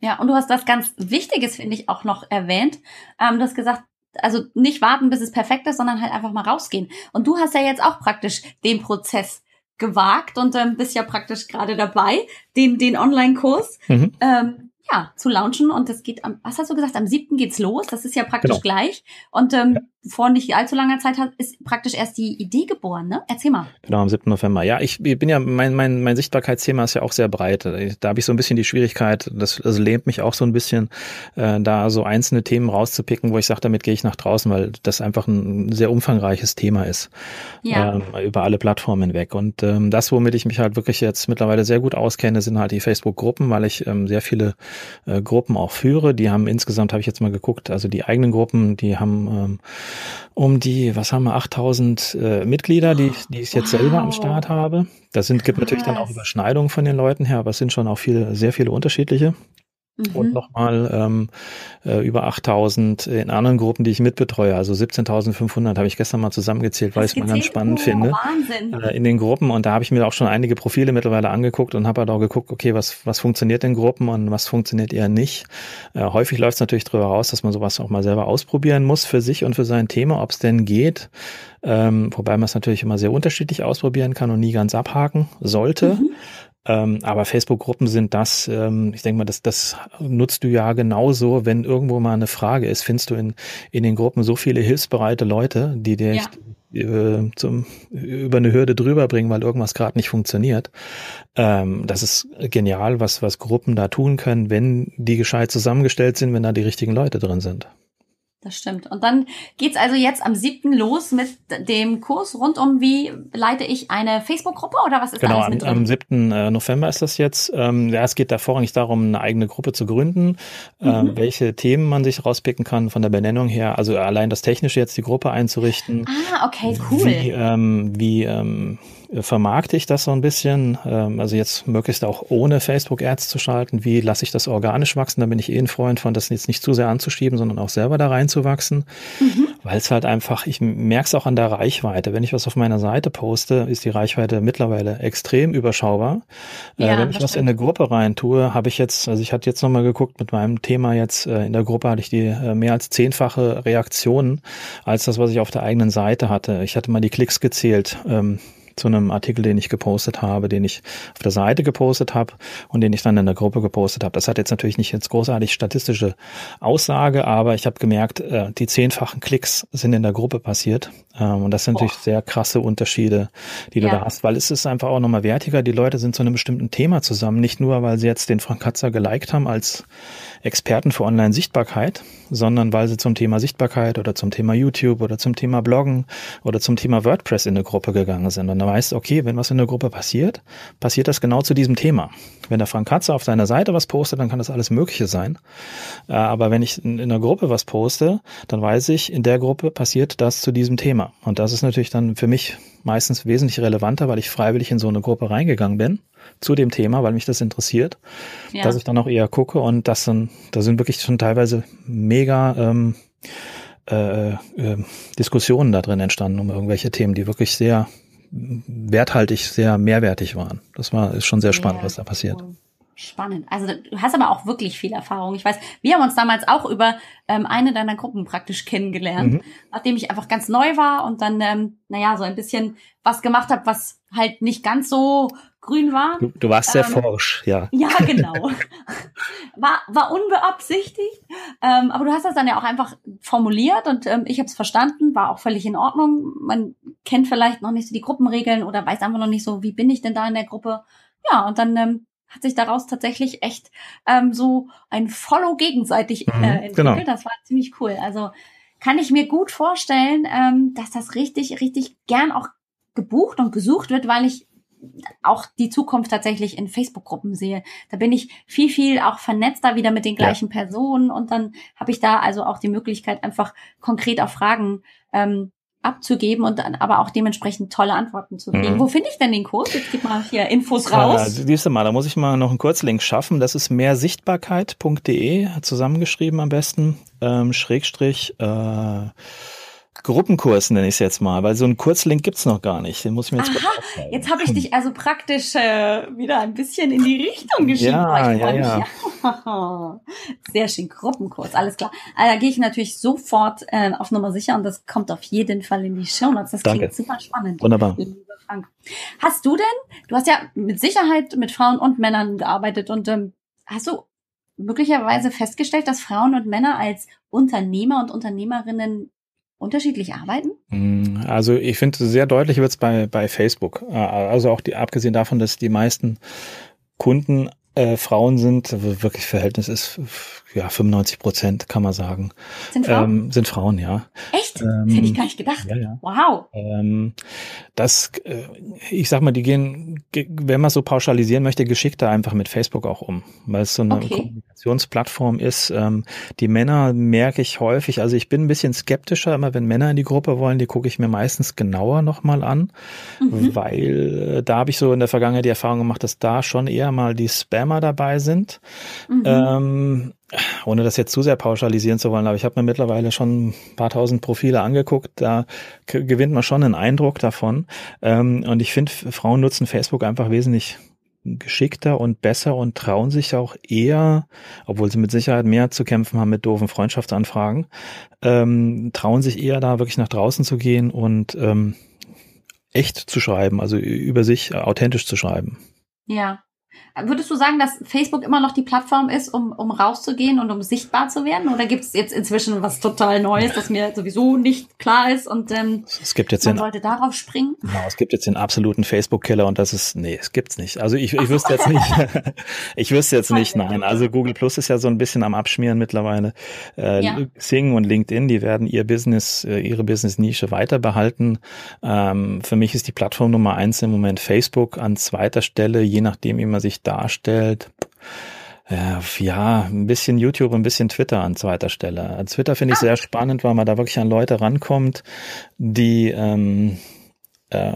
Ja, und du hast das ganz Wichtiges, finde ich, auch noch erwähnt. Ähm, du hast gesagt, also nicht warten, bis es perfekt ist, sondern halt einfach mal rausgehen. Und du hast ja jetzt auch praktisch den Prozess gewagt und ähm, bist ja praktisch gerade dabei, den, den Online-Kurs. Mhm. Ähm, ja, zu launchen und das geht am, was hast du gesagt, am siebten geht's los, das ist ja praktisch genau. gleich und ähm, ja. Vor nicht allzu langer Zeit hat, ist praktisch erst die Idee geboren, ne? Erzähl mal. Genau, am 7. November. Ja, ich bin ja, mein, mein, mein Sichtbarkeitsthema ist ja auch sehr breit. Da habe ich so ein bisschen die Schwierigkeit, das, das lähmt mich auch so ein bisschen, äh, da so einzelne Themen rauszupicken, wo ich sage, damit gehe ich nach draußen, weil das einfach ein sehr umfangreiches Thema ist. Ja. Ähm, über alle Plattformen hinweg. Und ähm, das, womit ich mich halt wirklich jetzt mittlerweile sehr gut auskenne, sind halt die Facebook-Gruppen, weil ich ähm, sehr viele äh, Gruppen auch führe. Die haben insgesamt, habe ich jetzt mal geguckt, also die eigenen Gruppen, die haben ähm, um die, was haben wir, 8000 äh, Mitglieder, die, die ich jetzt wow. selber am Start habe. Das sind, gibt natürlich dann auch Überschneidungen von den Leuten her, aber es sind schon auch viele, sehr viele unterschiedliche. Mhm. und nochmal ähm, äh, über 8000 in anderen Gruppen, die ich mitbetreue. Also 17.500 habe ich gestern mal zusammengezählt, weil ich es mal ganz spannend oh, finde. Wahnsinn. Äh, in den Gruppen und da habe ich mir auch schon einige Profile mittlerweile angeguckt und habe halt auch geguckt, okay, was, was funktioniert in Gruppen und was funktioniert eher nicht. Äh, häufig läuft es natürlich darüber raus, dass man sowas auch mal selber ausprobieren muss für sich und für sein Thema, ob es denn geht. Ähm, wobei man es natürlich immer sehr unterschiedlich ausprobieren kann und nie ganz abhaken sollte. Mhm. Ähm, aber Facebook-Gruppen sind das, ähm, ich denke mal, das, das nutzt du ja genauso, wenn irgendwo mal eine Frage ist, findest du in, in den Gruppen so viele hilfsbereite Leute, die dir ja. äh, zum, über eine Hürde drüber bringen, weil irgendwas gerade nicht funktioniert. Ähm, das ist genial, was, was Gruppen da tun können, wenn die gescheit zusammengestellt sind, wenn da die richtigen Leute drin sind. Das stimmt. Und dann geht's also jetzt am siebten los mit dem Kurs rund um wie leite ich eine Facebook-Gruppe oder was ist genau, da alles mit? Am, am 7. Äh, November ist das jetzt. Ähm, ja, es geht da vorrangig darum, eine eigene Gruppe zu gründen, äh, mhm. welche Themen man sich rauspicken kann von der Benennung her. Also allein das Technische jetzt die Gruppe einzurichten. Ah, okay, cool. Wie, ähm, wie ähm, vermarkte ich das so ein bisschen. Ähm, also jetzt möglichst auch ohne Facebook-Ads zu schalten. Wie lasse ich das organisch wachsen? Da bin ich eh ein Freund von, das jetzt nicht zu sehr anzuschieben, sondern auch selber da reinzuwachsen. Mhm. Weil es halt einfach, ich merke es auch an der Reichweite. Wenn ich was auf meiner Seite poste, ist die Reichweite mittlerweile extrem überschaubar. Äh, ja, wenn ich was in eine Gruppe rein tue, habe ich jetzt, also ich hatte jetzt nochmal geguckt mit meinem Thema jetzt, äh, in der Gruppe hatte ich die äh, mehr als zehnfache Reaktionen als das, was ich auf der eigenen Seite hatte. Ich hatte mal die Klicks gezählt. Ähm, zu einem Artikel, den ich gepostet habe, den ich auf der Seite gepostet habe und den ich dann in der Gruppe gepostet habe. Das hat jetzt natürlich nicht jetzt großartig statistische Aussage, aber ich habe gemerkt, äh, die zehnfachen Klicks sind in der Gruppe passiert. Ähm, und das sind natürlich sehr krasse Unterschiede, die du ja. da hast, weil es ist einfach auch nochmal wertiger. Die Leute sind zu einem bestimmten Thema zusammen, nicht nur, weil sie jetzt den Frank Katzer geliked haben als Experten für Online-Sichtbarkeit, sondern weil sie zum Thema Sichtbarkeit oder zum Thema YouTube oder zum Thema Bloggen oder zum Thema WordPress in eine Gruppe gegangen sind. Und da weißt okay, wenn was in der Gruppe passiert, passiert das genau zu diesem Thema. Wenn der Frank Katze auf seiner Seite was postet, dann kann das alles Mögliche sein. Äh, aber wenn ich in einer Gruppe was poste, dann weiß ich, in der Gruppe passiert das zu diesem Thema. Und das ist natürlich dann für mich meistens wesentlich relevanter, weil ich freiwillig in so eine Gruppe reingegangen bin zu dem Thema, weil mich das interessiert, ja. dass ich dann auch eher gucke und das dann, da sind wirklich schon teilweise mega ähm, äh, äh, Diskussionen da drin entstanden um irgendwelche Themen, die wirklich sehr werthaltig, sehr mehrwertig waren. Das war ist schon sehr spannend, ja, was da passiert. Cool. Spannend. Also du hast aber auch wirklich viel Erfahrung. Ich weiß, wir haben uns damals auch über ähm, eine deiner Gruppen praktisch kennengelernt, mhm. nachdem ich einfach ganz neu war und dann, ähm, naja, so ein bisschen was gemacht habe, was halt nicht ganz so grün war. Du, du warst sehr ähm, forsch, ja. Ja, genau. war, war unbeabsichtigt. Ähm, aber du hast das dann ja auch einfach formuliert und ähm, ich habe es verstanden, war auch völlig in Ordnung. Man kennt vielleicht noch nicht so die Gruppenregeln oder weiß einfach noch nicht so, wie bin ich denn da in der Gruppe. Ja, und dann ähm, hat sich daraus tatsächlich echt ähm, so ein Follow gegenseitig äh, mhm, entwickelt. Genau. Das war ziemlich cool. Also kann ich mir gut vorstellen, ähm, dass das richtig, richtig gern auch gebucht und gesucht wird, weil ich auch die Zukunft tatsächlich in Facebook-Gruppen sehe. Da bin ich viel, viel auch vernetzter wieder mit den gleichen ja. Personen und dann habe ich da also auch die Möglichkeit, einfach konkret auf Fragen ähm, abzugeben und dann aber auch dementsprechend tolle Antworten zu kriegen. Mhm. Wo finde ich denn den Kurs? Jetzt gib mal hier Infos raus. Äh, siehst du mal, da muss ich mal noch einen Kurzlink schaffen. Das ist mehrsichtbarkeit.de, zusammengeschrieben am besten, ähm, Schrägstrich, äh, Gruppenkurs nenne ich es jetzt mal, weil so einen Kurzlink gibt's noch gar nicht. Den muss ich mir jetzt Aha, jetzt habe ich dich also praktisch äh, wieder ein bisschen in die Richtung geschickt. Ja, ja, ja. Sehr schön, Gruppenkurs, alles klar. Also, da gehe ich natürlich sofort äh, auf Nummer sicher und das kommt auf jeden Fall in die Show Notes. Das Danke. klingt super spannend. Wunderbar. Hast du denn, du hast ja mit Sicherheit mit Frauen und Männern gearbeitet und ähm, hast du möglicherweise festgestellt, dass Frauen und Männer als Unternehmer und Unternehmerinnen unterschiedlich arbeiten? Mm, also ich finde, sehr deutlich wird es bei, bei Facebook. Äh, also auch die, abgesehen davon, dass die meisten Kunden äh, Frauen sind, wirklich Verhältnis ist ja 95 Prozent, kann man sagen. Sind Frauen? Ähm, sind Frauen, ja. Echt? Echt? Ähm, das hätte ich gar nicht gedacht. Ja, ja. Wow. Ähm, das, äh, ich sag mal, die gehen, wenn man so pauschalisieren möchte, geschickter einfach mit Facebook auch um, weil es so eine okay. Kommunikationsplattform ist. Ähm, die Männer merke ich häufig, also ich bin ein bisschen skeptischer, immer wenn Männer in die Gruppe wollen, die gucke ich mir meistens genauer nochmal an, mhm. weil äh, da habe ich so in der Vergangenheit die Erfahrung gemacht, dass da schon eher mal die Spammer dabei sind. Mhm. Ähm, ohne das jetzt zu sehr pauschalisieren zu wollen, aber ich habe mir mittlerweile schon ein paar tausend Profile angeguckt, da gewinnt man schon einen Eindruck davon. Ähm, und ich finde, Frauen nutzen Facebook einfach wesentlich geschickter und besser und trauen sich auch eher, obwohl sie mit Sicherheit mehr zu kämpfen haben mit doofen Freundschaftsanfragen, ähm, trauen sich eher da wirklich nach draußen zu gehen und ähm, echt zu schreiben, also über sich authentisch zu schreiben. Ja, Würdest du sagen, dass Facebook immer noch die Plattform ist, um, um rauszugehen und um sichtbar zu werden? Oder gibt es jetzt inzwischen was total Neues, das mir sowieso nicht klar ist und ähm, es gibt jetzt man den, sollte darauf springen? Genau, es gibt jetzt den absoluten Facebook-Killer und das ist, nee, es gibt's nicht. Also ich, ich wüsste jetzt nicht, ich wüsste jetzt nicht, nein. Also Google Plus ist ja so ein bisschen am Abschmieren mittlerweile. Äh, ja. Sing und LinkedIn, die werden ihr Business, äh, ihre Business-Nische weiter behalten. Ähm, für mich ist die Plattform Nummer eins im Moment Facebook an zweiter Stelle, je nachdem, wie man sich darstellt. Ja, ein bisschen YouTube, ein bisschen Twitter an zweiter Stelle. Twitter finde ich ah. sehr spannend, weil man da wirklich an Leute rankommt, die ähm, äh,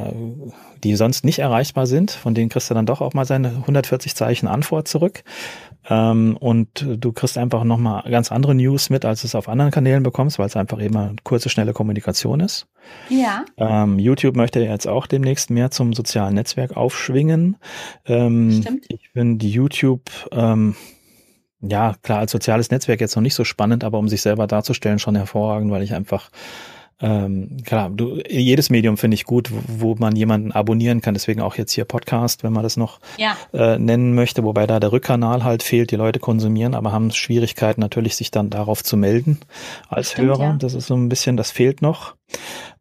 die sonst nicht erreichbar sind. Von denen kriegst du dann doch auch mal seine 140 Zeichen Antwort zurück. Ähm, und du kriegst einfach nochmal ganz andere News mit, als du es auf anderen Kanälen bekommst, weil es einfach immer kurze, schnelle Kommunikation ist. Ja. Ähm, YouTube möchte jetzt auch demnächst mehr zum sozialen Netzwerk aufschwingen. Ähm, Stimmt. Ich finde YouTube ähm, ja, klar, als soziales Netzwerk jetzt noch nicht so spannend, aber um sich selber darzustellen, schon hervorragend, weil ich einfach ähm, klar, du, jedes Medium finde ich gut, wo, wo, man jemanden abonnieren kann. Deswegen auch jetzt hier Podcast, wenn man das noch ja. äh, nennen möchte, wobei da der Rückkanal halt fehlt. Die Leute konsumieren, aber haben Schwierigkeiten natürlich, sich dann darauf zu melden als Stimmt, Hörer. Ja. Das ist so ein bisschen, das fehlt noch.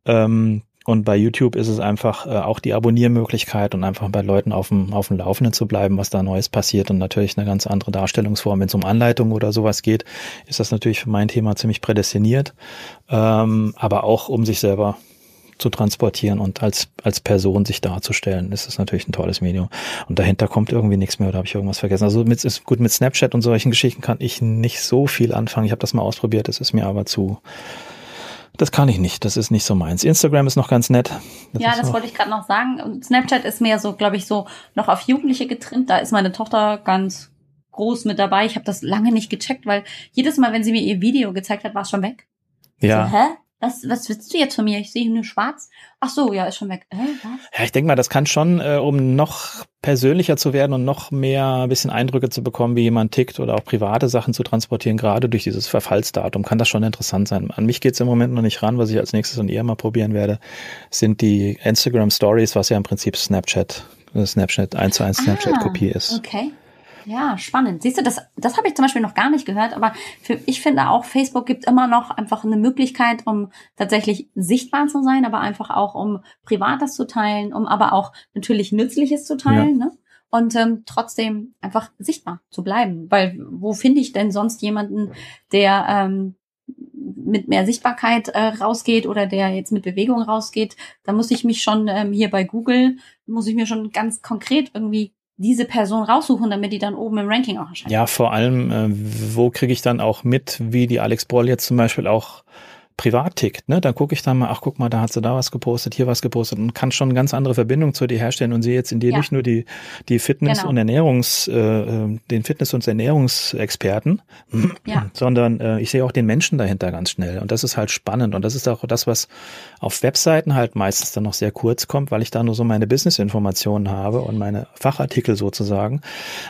Ähm, und bei YouTube ist es einfach äh, auch die Abonniermöglichkeit und einfach bei Leuten auf dem, auf dem Laufenden zu bleiben, was da Neues passiert und natürlich eine ganz andere Darstellungsform. Wenn es um Anleitungen oder sowas geht, ist das natürlich für mein Thema ziemlich prädestiniert. Ähm, aber auch um sich selber zu transportieren und als, als Person sich darzustellen, ist es natürlich ein tolles Medium. Und dahinter kommt irgendwie nichts mehr oder habe ich irgendwas vergessen. Also mit, ist gut mit Snapchat und solchen Geschichten kann ich nicht so viel anfangen. Ich habe das mal ausprobiert, es ist mir aber zu, das kann ich nicht. Das ist nicht so meins. Instagram ist noch ganz nett. Das ja, das wollte ich gerade noch sagen. Snapchat ist mehr so, glaube ich, so noch auf Jugendliche getrimmt. Da ist meine Tochter ganz groß mit dabei. Ich habe das lange nicht gecheckt, weil jedes Mal, wenn sie mir ihr Video gezeigt hat, war es schon weg. Ja. So, hä? Was, was willst du jetzt von mir? Ich sehe nur schwarz. Ach so, ja, ist schon weg. Äh? Ja, ich denke mal, das kann schon, äh, um noch persönlicher zu werden und noch mehr ein bisschen Eindrücke zu bekommen, wie jemand tickt oder auch private Sachen zu transportieren, gerade durch dieses Verfallsdatum, kann das schon interessant sein. An mich geht's im Moment noch nicht ran. Was ich als nächstes und eher mal probieren werde, sind die Instagram Stories, was ja im Prinzip Snapchat, Snapchat 1 zu 1 Snapchat-Kopie ah, ist. Okay. Ja, spannend. Siehst du, das, das habe ich zum Beispiel noch gar nicht gehört, aber für, ich finde auch, Facebook gibt immer noch einfach eine Möglichkeit, um tatsächlich sichtbar zu sein, aber einfach auch, um Privates zu teilen, um aber auch natürlich Nützliches zu teilen, ja. ne? Und ähm, trotzdem einfach sichtbar zu bleiben. Weil wo finde ich denn sonst jemanden, der ähm, mit mehr Sichtbarkeit äh, rausgeht oder der jetzt mit Bewegung rausgeht, da muss ich mich schon ähm, hier bei Google, muss ich mir schon ganz konkret irgendwie diese Person raussuchen, damit die dann oben im Ranking auch erscheint. Ja, vor allem, äh, wo kriege ich dann auch mit, wie die Alex Broll jetzt zum Beispiel auch privat tickt, ne, dann gucke ich da mal, ach guck mal, da hat sie da was gepostet, hier was gepostet und kann schon eine ganz andere Verbindung zu dir herstellen und sehe jetzt in dir ja. nicht nur die, die Fitness- genau. und Ernährungs, äh, äh, den Fitness- und Ernährungsexperten, ja. sondern äh, ich sehe auch den Menschen dahinter ganz schnell und das ist halt spannend und das ist auch das, was auf Webseiten halt meistens dann noch sehr kurz kommt, weil ich da nur so meine Business-Informationen habe und meine Fachartikel sozusagen,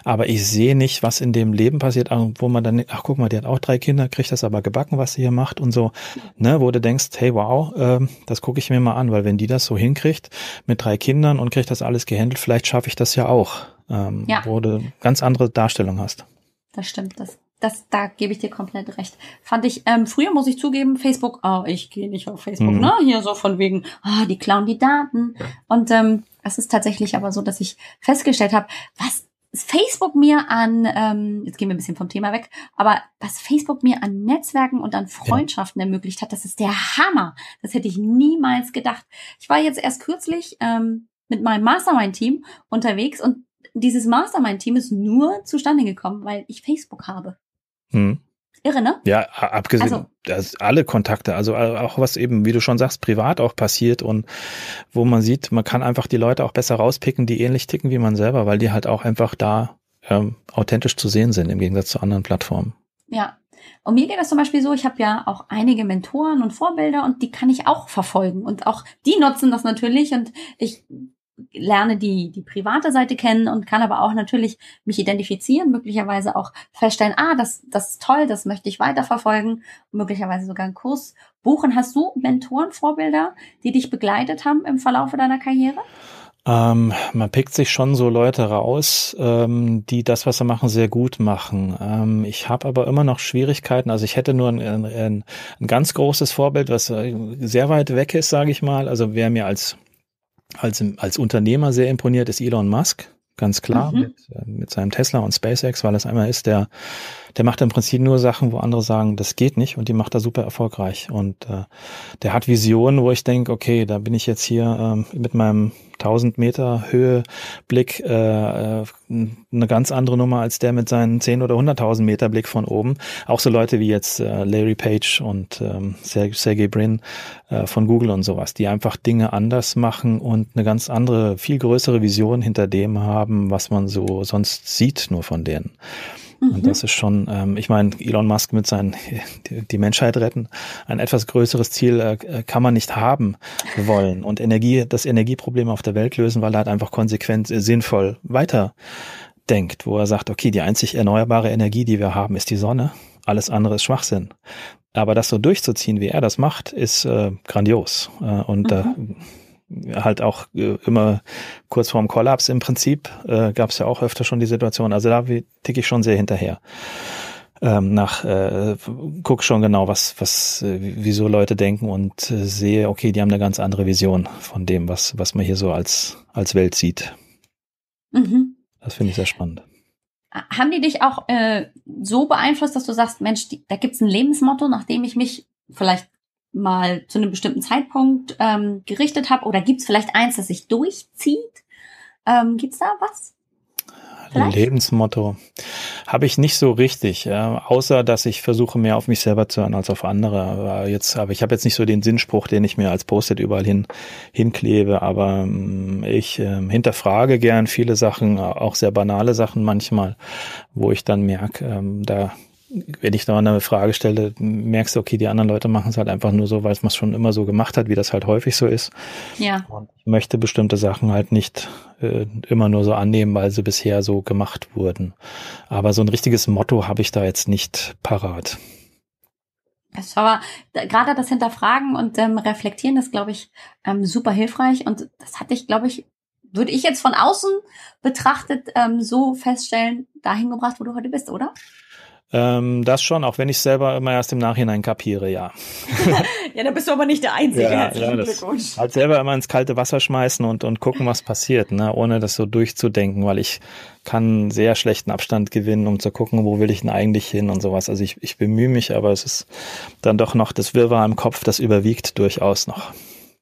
aber ich sehe nicht, was in dem Leben passiert, wo man dann, ach guck mal, die hat auch drei Kinder, kriegt das aber gebacken, was sie hier macht und so ne, wo du denkst, hey wow, äh, das gucke ich mir mal an, weil wenn die das so hinkriegt mit drei Kindern und kriegt das alles gehandelt, vielleicht schaffe ich das ja auch, ähm, ja. wo du ganz andere Darstellung hast. Das stimmt, das das, da gebe ich dir komplett recht. Fand ich, ähm, früher muss ich zugeben, Facebook, oh, ich gehe nicht auf Facebook, mhm. ne? Hier so von wegen, ah, oh, die klauen die Daten. Und ähm, es ist tatsächlich aber so, dass ich festgestellt habe, was Facebook mir an, ähm, jetzt gehen wir ein bisschen vom Thema weg, aber was Facebook mir an Netzwerken und an Freundschaften ja. ermöglicht hat, das ist der Hammer. Das hätte ich niemals gedacht. Ich war jetzt erst kürzlich ähm, mit meinem Mastermind-Team unterwegs und dieses Mastermind-Team ist nur zustande gekommen, weil ich Facebook habe. Hm. Irre, ne? Ja, abgesehen, also, dass alle Kontakte, also auch was eben, wie du schon sagst, privat auch passiert und wo man sieht, man kann einfach die Leute auch besser rauspicken, die ähnlich ticken wie man selber, weil die halt auch einfach da ähm, authentisch zu sehen sind im Gegensatz zu anderen Plattformen. Ja. Und mir geht das zum Beispiel so, ich habe ja auch einige Mentoren und Vorbilder und die kann ich auch verfolgen. Und auch die nutzen das natürlich und ich lerne die, die private Seite kennen und kann aber auch natürlich mich identifizieren, möglicherweise auch feststellen, ah, das, das ist toll, das möchte ich weiterverfolgen, möglicherweise sogar einen Kurs buchen. Hast du Mentoren, Vorbilder, die dich begleitet haben im Verlaufe deiner Karriere? Ähm, man pickt sich schon so Leute raus, ähm, die das, was sie machen, sehr gut machen. Ähm, ich habe aber immer noch Schwierigkeiten. Also ich hätte nur ein, ein, ein ganz großes Vorbild, was sehr weit weg ist, sage ich mal. Also wer mir als als, als Unternehmer sehr imponiert ist Elon Musk, ganz klar, mhm. mit, äh, mit seinem Tesla und SpaceX, weil es einmal ist, der, der macht im Prinzip nur Sachen, wo andere sagen, das geht nicht und die macht er super erfolgreich. Und äh, der hat Visionen, wo ich denke, okay, da bin ich jetzt hier ähm, mit meinem 1000 Meter Höhe Blick äh, äh, eine ganz andere Nummer als der mit seinen 10 oder 100.000 Meter Blick von oben. Auch so Leute wie jetzt äh, Larry Page und ähm, Sergey Brin äh, von Google und sowas, die einfach Dinge anders machen und eine ganz andere, viel größere Vision hinter dem haben, was man so sonst sieht nur von denen. Und mhm. das ist schon, ähm, ich meine, Elon Musk mit seinen die, die Menschheit retten, ein etwas größeres Ziel äh, kann man nicht haben wollen. Und Energie, das Energieproblem auf der Welt lösen, weil er halt einfach konsequent äh, sinnvoll weiter denkt, wo er sagt, okay, die einzig erneuerbare Energie, die wir haben, ist die Sonne. Alles andere ist Schwachsinn. Aber das so durchzuziehen, wie er das macht, ist äh, grandios. Äh, und da mhm halt auch äh, immer kurz vorm Kollaps im Prinzip. Äh, Gab es ja auch öfter schon die Situation. Also da ticke ich schon sehr hinterher. Ähm, nach äh, guck schon genau, was was äh, wieso Leute denken und äh, sehe, okay, die haben eine ganz andere Vision von dem, was was man hier so als als Welt sieht. Mhm. Das finde ich sehr spannend. Haben die dich auch äh, so beeinflusst, dass du sagst, Mensch, die, da gibt's ein Lebensmotto, nach dem ich mich vielleicht mal zu einem bestimmten Zeitpunkt ähm, gerichtet habe? Oder gibt's vielleicht eins, das sich durchzieht? Ähm, gibt's da was? Vielleicht? Lebensmotto habe ich nicht so richtig, ja, außer dass ich versuche mehr auf mich selber zu hören als auf andere. Aber jetzt, aber ich habe jetzt nicht so den Sinnspruch, den ich mir als Post-it überall hin hinklebe. Aber ähm, ich äh, hinterfrage gern viele Sachen, auch sehr banale Sachen manchmal, wo ich dann merke, ähm, da wenn ich da eine Frage stelle, merkst du, okay, die anderen Leute machen es halt einfach nur so, weil man es schon immer so gemacht hat, wie das halt häufig so ist. Ja. Und ich möchte bestimmte Sachen halt nicht äh, immer nur so annehmen, weil sie bisher so gemacht wurden. Aber so ein richtiges Motto habe ich da jetzt nicht parat. Es war gerade das Hinterfragen und ähm, Reflektieren ist, glaube ich, ähm, super hilfreich. Und das hatte ich, glaube ich, würde ich jetzt von außen betrachtet ähm, so feststellen, dahin gebracht, wo du heute bist, oder? Ähm, das schon, auch wenn ich selber immer erst im Nachhinein kapiere, ja. ja, da bist du aber nicht der Einzige. Ja, ja, Glückwunsch. Halt selber immer ins kalte Wasser schmeißen und, und gucken, was passiert, ne? ohne das so durchzudenken, weil ich kann sehr schlechten Abstand gewinnen, um zu gucken, wo will ich denn eigentlich hin und sowas. Also ich, ich bemühe mich, aber es ist dann doch noch das Wirrwarr im Kopf, das überwiegt durchaus noch.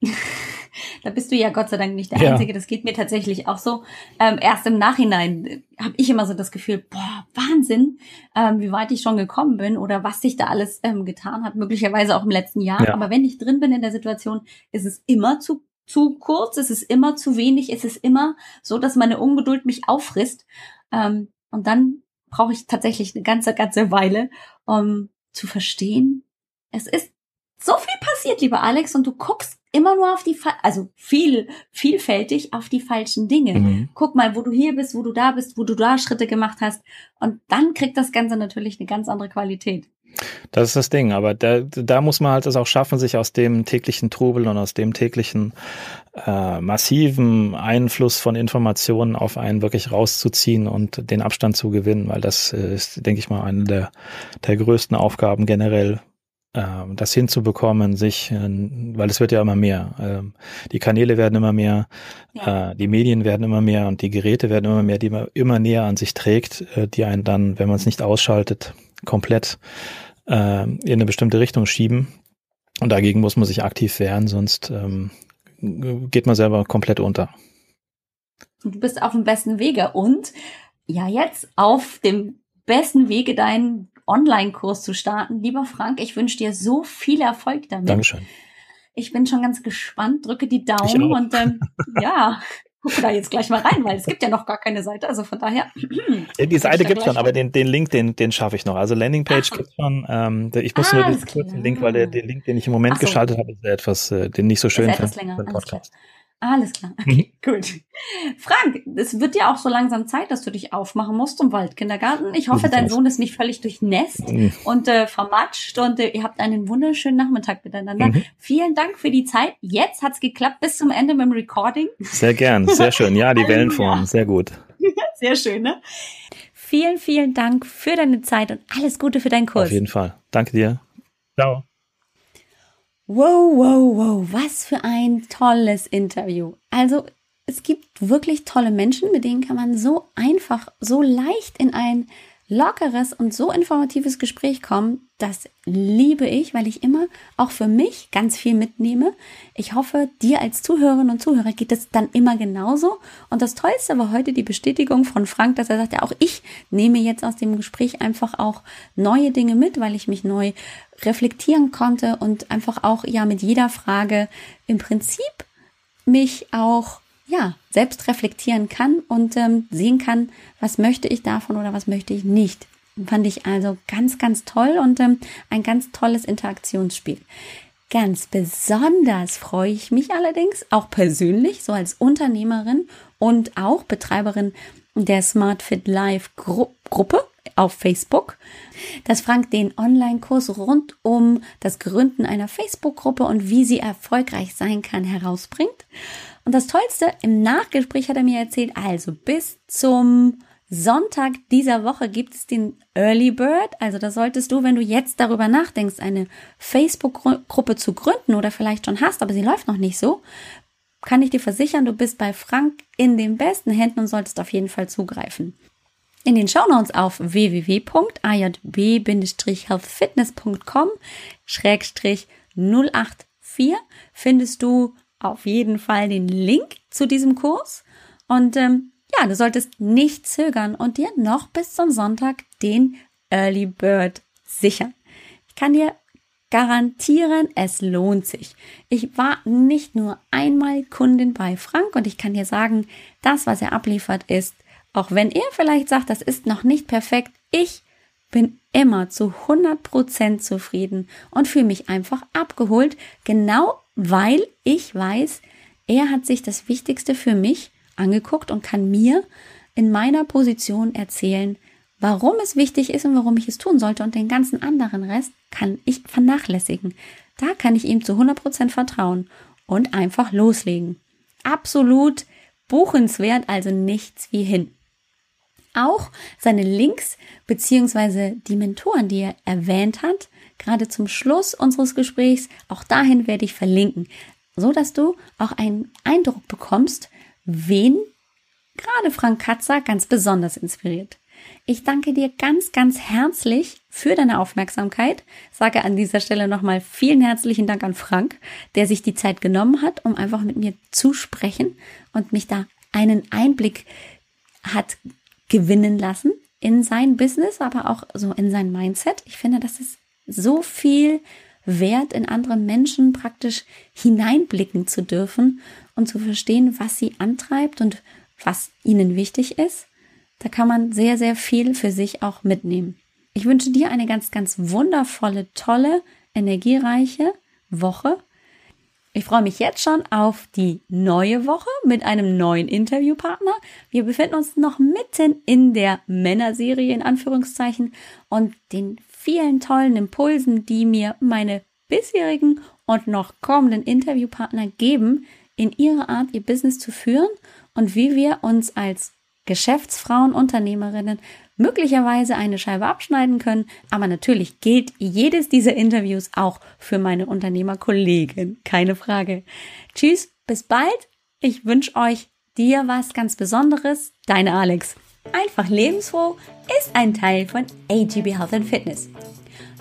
da bist du ja Gott sei Dank nicht der ja. Einzige. Das geht mir tatsächlich auch so. Ähm, erst im Nachhinein habe ich immer so das Gefühl, boah, Wahnsinn, ähm, wie weit ich schon gekommen bin oder was sich da alles ähm, getan hat, möglicherweise auch im letzten Jahr. Ja. Aber wenn ich drin bin in der Situation, ist es immer zu zu kurz, es ist immer zu wenig, es ist immer so, dass meine Ungeduld mich auffrisst. Ähm, und dann brauche ich tatsächlich eine ganze, ganze Weile, um zu verstehen, es ist so viel passiert, lieber Alex, und du guckst immer nur auf die, also viel, vielfältig auf die falschen Dinge. Mhm. Guck mal, wo du hier bist, wo du da bist, wo du da Schritte gemacht hast. Und dann kriegt das Ganze natürlich eine ganz andere Qualität. Das ist das Ding, aber da, da muss man halt es auch schaffen, sich aus dem täglichen Trubel und aus dem täglichen äh, massiven Einfluss von Informationen auf einen wirklich rauszuziehen und den Abstand zu gewinnen, weil das ist, denke ich mal, eine der, der größten Aufgaben generell ähm, das hinzubekommen, sich, äh, weil es wird ja immer mehr. Ähm, die Kanäle werden immer mehr, ja. Äh, die Medien werden immer mehr und die Geräte werden immer mehr, die man immer näher an sich trägt, äh, die einen dann, wenn man es nicht ausschaltet, komplett in eine bestimmte Richtung schieben. Und dagegen muss man sich aktiv wehren, sonst ähm, geht man selber komplett unter. Du bist auf dem besten Wege und ja, jetzt auf dem besten Wege, deinen Online-Kurs zu starten. Lieber Frank, ich wünsche dir so viel Erfolg damit. Dankeschön. Ich bin schon ganz gespannt, drücke die Daumen und ähm, ja, gucke da jetzt gleich mal rein, weil es gibt ja noch gar keine Seite, also von daher. die Seite gibt schon, aber den, den Link, den, den schaffe ich noch. Also Landingpage gibt schon. Ähm, ich muss ah, nur den kurzen Link, weil der, den Link, den ich im Moment so. geschaltet habe, ist etwas, äh, den nicht so schön finde. Etwas länger. Podcast. Alles klar. Okay, mhm. gut. Frank, es wird ja auch so langsam Zeit, dass du dich aufmachen musst zum Waldkindergarten. Ich hoffe, dein Sohn ist nicht völlig durchnässt mhm. und äh, vermatscht und äh, ihr habt einen wunderschönen Nachmittag miteinander. Mhm. Vielen Dank für die Zeit. Jetzt hat's geklappt bis zum Ende mit dem Recording. Sehr gern, sehr schön. Ja, die Wellenform, sehr gut. Sehr schön, ne? Vielen, vielen Dank für deine Zeit und alles Gute für deinen Kurs. Auf jeden Fall. Danke dir. Ciao. Wow, wow, wow, was für ein tolles Interview. Also es gibt wirklich tolle Menschen, mit denen kann man so einfach, so leicht in ein lockeres und so informatives Gespräch kommen. Das liebe ich, weil ich immer auch für mich ganz viel mitnehme. Ich hoffe, dir als Zuhörerin und Zuhörer geht es dann immer genauso. Und das Tollste war heute die Bestätigung von Frank, dass er sagte, auch ich nehme jetzt aus dem Gespräch einfach auch neue Dinge mit, weil ich mich neu reflektieren konnte und einfach auch ja mit jeder Frage im Prinzip mich auch ja, selbst reflektieren kann und ähm, sehen kann, was möchte ich davon oder was möchte ich nicht. Fand ich also ganz, ganz toll und ähm, ein ganz tolles Interaktionsspiel. Ganz besonders freue ich mich allerdings auch persönlich, so als Unternehmerin und auch Betreiberin der Smart Fit Live Gru Gruppe auf Facebook, dass Frank den Online-Kurs rund um das Gründen einer Facebook-Gruppe und wie sie erfolgreich sein kann herausbringt. Und das Tollste, im Nachgespräch hat er mir erzählt, also bis zum Sonntag dieser Woche gibt es den Early Bird. Also da solltest du, wenn du jetzt darüber nachdenkst, eine Facebook-Gruppe zu gründen oder vielleicht schon hast, aber sie läuft noch nicht so, kann ich dir versichern, du bist bei Frank in den besten Händen und solltest auf jeden Fall zugreifen. In den Shownotes auf www.ajb-healthfitness.com 084 findest du auf jeden Fall den Link zu diesem Kurs. Und ähm, ja, du solltest nicht zögern und dir noch bis zum Sonntag den Early Bird sichern. Ich kann dir garantieren, es lohnt sich. Ich war nicht nur einmal Kundin bei Frank und ich kann dir sagen, das, was er abliefert, ist, auch wenn er vielleicht sagt, das ist noch nicht perfekt, ich bin immer zu 100% zufrieden und fühle mich einfach abgeholt, genau weil ich weiß, er hat sich das Wichtigste für mich angeguckt und kann mir in meiner Position erzählen, warum es wichtig ist und warum ich es tun sollte und den ganzen anderen Rest kann ich vernachlässigen. Da kann ich ihm zu 100% vertrauen und einfach loslegen. Absolut buchenswert, also nichts wie hin. Auch seine Links beziehungsweise die Mentoren, die er erwähnt hat, gerade zum Schluss unseres Gesprächs, auch dahin werde ich verlinken, so dass du auch einen Eindruck bekommst, wen gerade Frank Katzer ganz besonders inspiriert. Ich danke dir ganz, ganz herzlich für deine Aufmerksamkeit. Sage an dieser Stelle nochmal vielen herzlichen Dank an Frank, der sich die Zeit genommen hat, um einfach mit mir zu sprechen und mich da einen Einblick hat gewinnen lassen in sein Business, aber auch so in sein Mindset. Ich finde, das ist so viel wert, in andere Menschen praktisch hineinblicken zu dürfen und zu verstehen, was sie antreibt und was ihnen wichtig ist. Da kann man sehr, sehr viel für sich auch mitnehmen. Ich wünsche dir eine ganz, ganz wundervolle, tolle, energiereiche Woche. Ich freue mich jetzt schon auf die neue Woche mit einem neuen Interviewpartner. Wir befinden uns noch mitten in der Männerserie in Anführungszeichen und den vielen tollen Impulsen, die mir meine bisherigen und noch kommenden Interviewpartner geben, in ihrer Art ihr Business zu führen und wie wir uns als Geschäftsfrauen, Unternehmerinnen möglicherweise eine Scheibe abschneiden können. Aber natürlich gilt jedes dieser Interviews auch für meine Unternehmerkollegen. Keine Frage. Tschüss, bis bald. Ich wünsche euch dir was ganz Besonderes. Deine Alex. Einfach lebensfroh ist ein Teil von AGB Health and Fitness.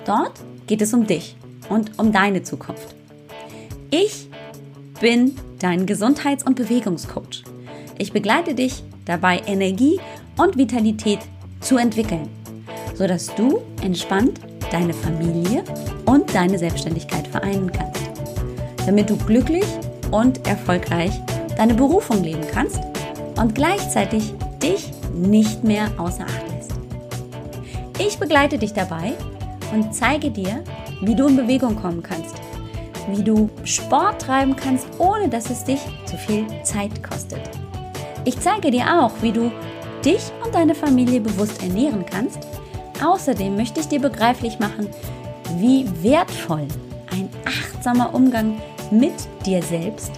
Dort geht es um dich und um deine Zukunft. Ich bin dein Gesundheits- und Bewegungscoach. Ich begleite dich dabei, Energie und Vitalität zu entwickeln, sodass du entspannt deine Familie und deine Selbstständigkeit vereinen kannst, damit du glücklich und erfolgreich deine Berufung leben kannst und gleichzeitig dich nicht mehr außer Acht lässt. Ich begleite dich dabei und zeige dir, wie du in Bewegung kommen kannst, wie du Sport treiben kannst, ohne dass es dich zu viel Zeit kostet. Ich zeige dir auch, wie du dich und deine Familie bewusst ernähren kannst. Außerdem möchte ich dir begreiflich machen, wie wertvoll ein achtsamer Umgang mit dir selbst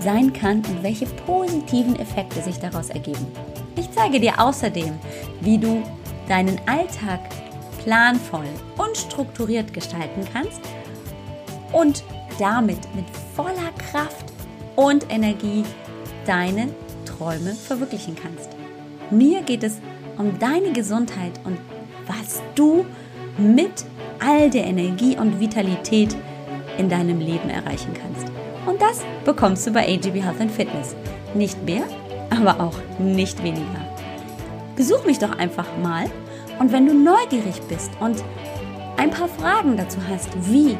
sein kann und welche positiven Effekte sich daraus ergeben. Ich zeige dir außerdem, wie du deinen Alltag planvoll und strukturiert gestalten kannst und damit mit voller Kraft und Energie deine Träume verwirklichen kannst. Mir geht es um deine Gesundheit und was du mit all der Energie und Vitalität in deinem Leben erreichen kannst. Und das bekommst du bei AGB Health and Fitness. Nicht mehr, aber auch nicht weniger. Besuch mich doch einfach mal und wenn du neugierig bist und ein paar Fragen dazu hast, wie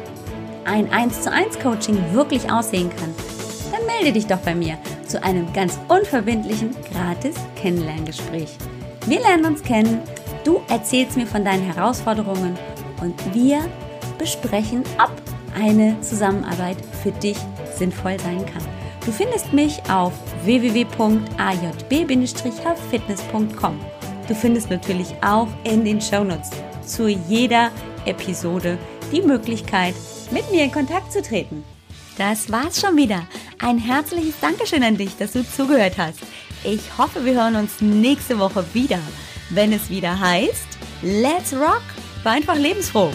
ein 1 zu 1 Coaching wirklich aussehen kann, melde dich doch bei mir zu einem ganz unverbindlichen, gratis Kennenlerngespräch. Wir lernen uns kennen, du erzählst mir von deinen Herausforderungen und wir besprechen, ob eine Zusammenarbeit für dich sinnvoll sein kann. Du findest mich auf www.ajb-fitness.com. Du findest natürlich auch in den Shownotes zu jeder Episode die Möglichkeit, mit mir in Kontakt zu treten. Das war's schon wieder. Ein herzliches Dankeschön an dich, dass du zugehört hast. Ich hoffe, wir hören uns nächste Woche wieder, wenn es wieder heißt Let's Rock, war einfach lebensfroh.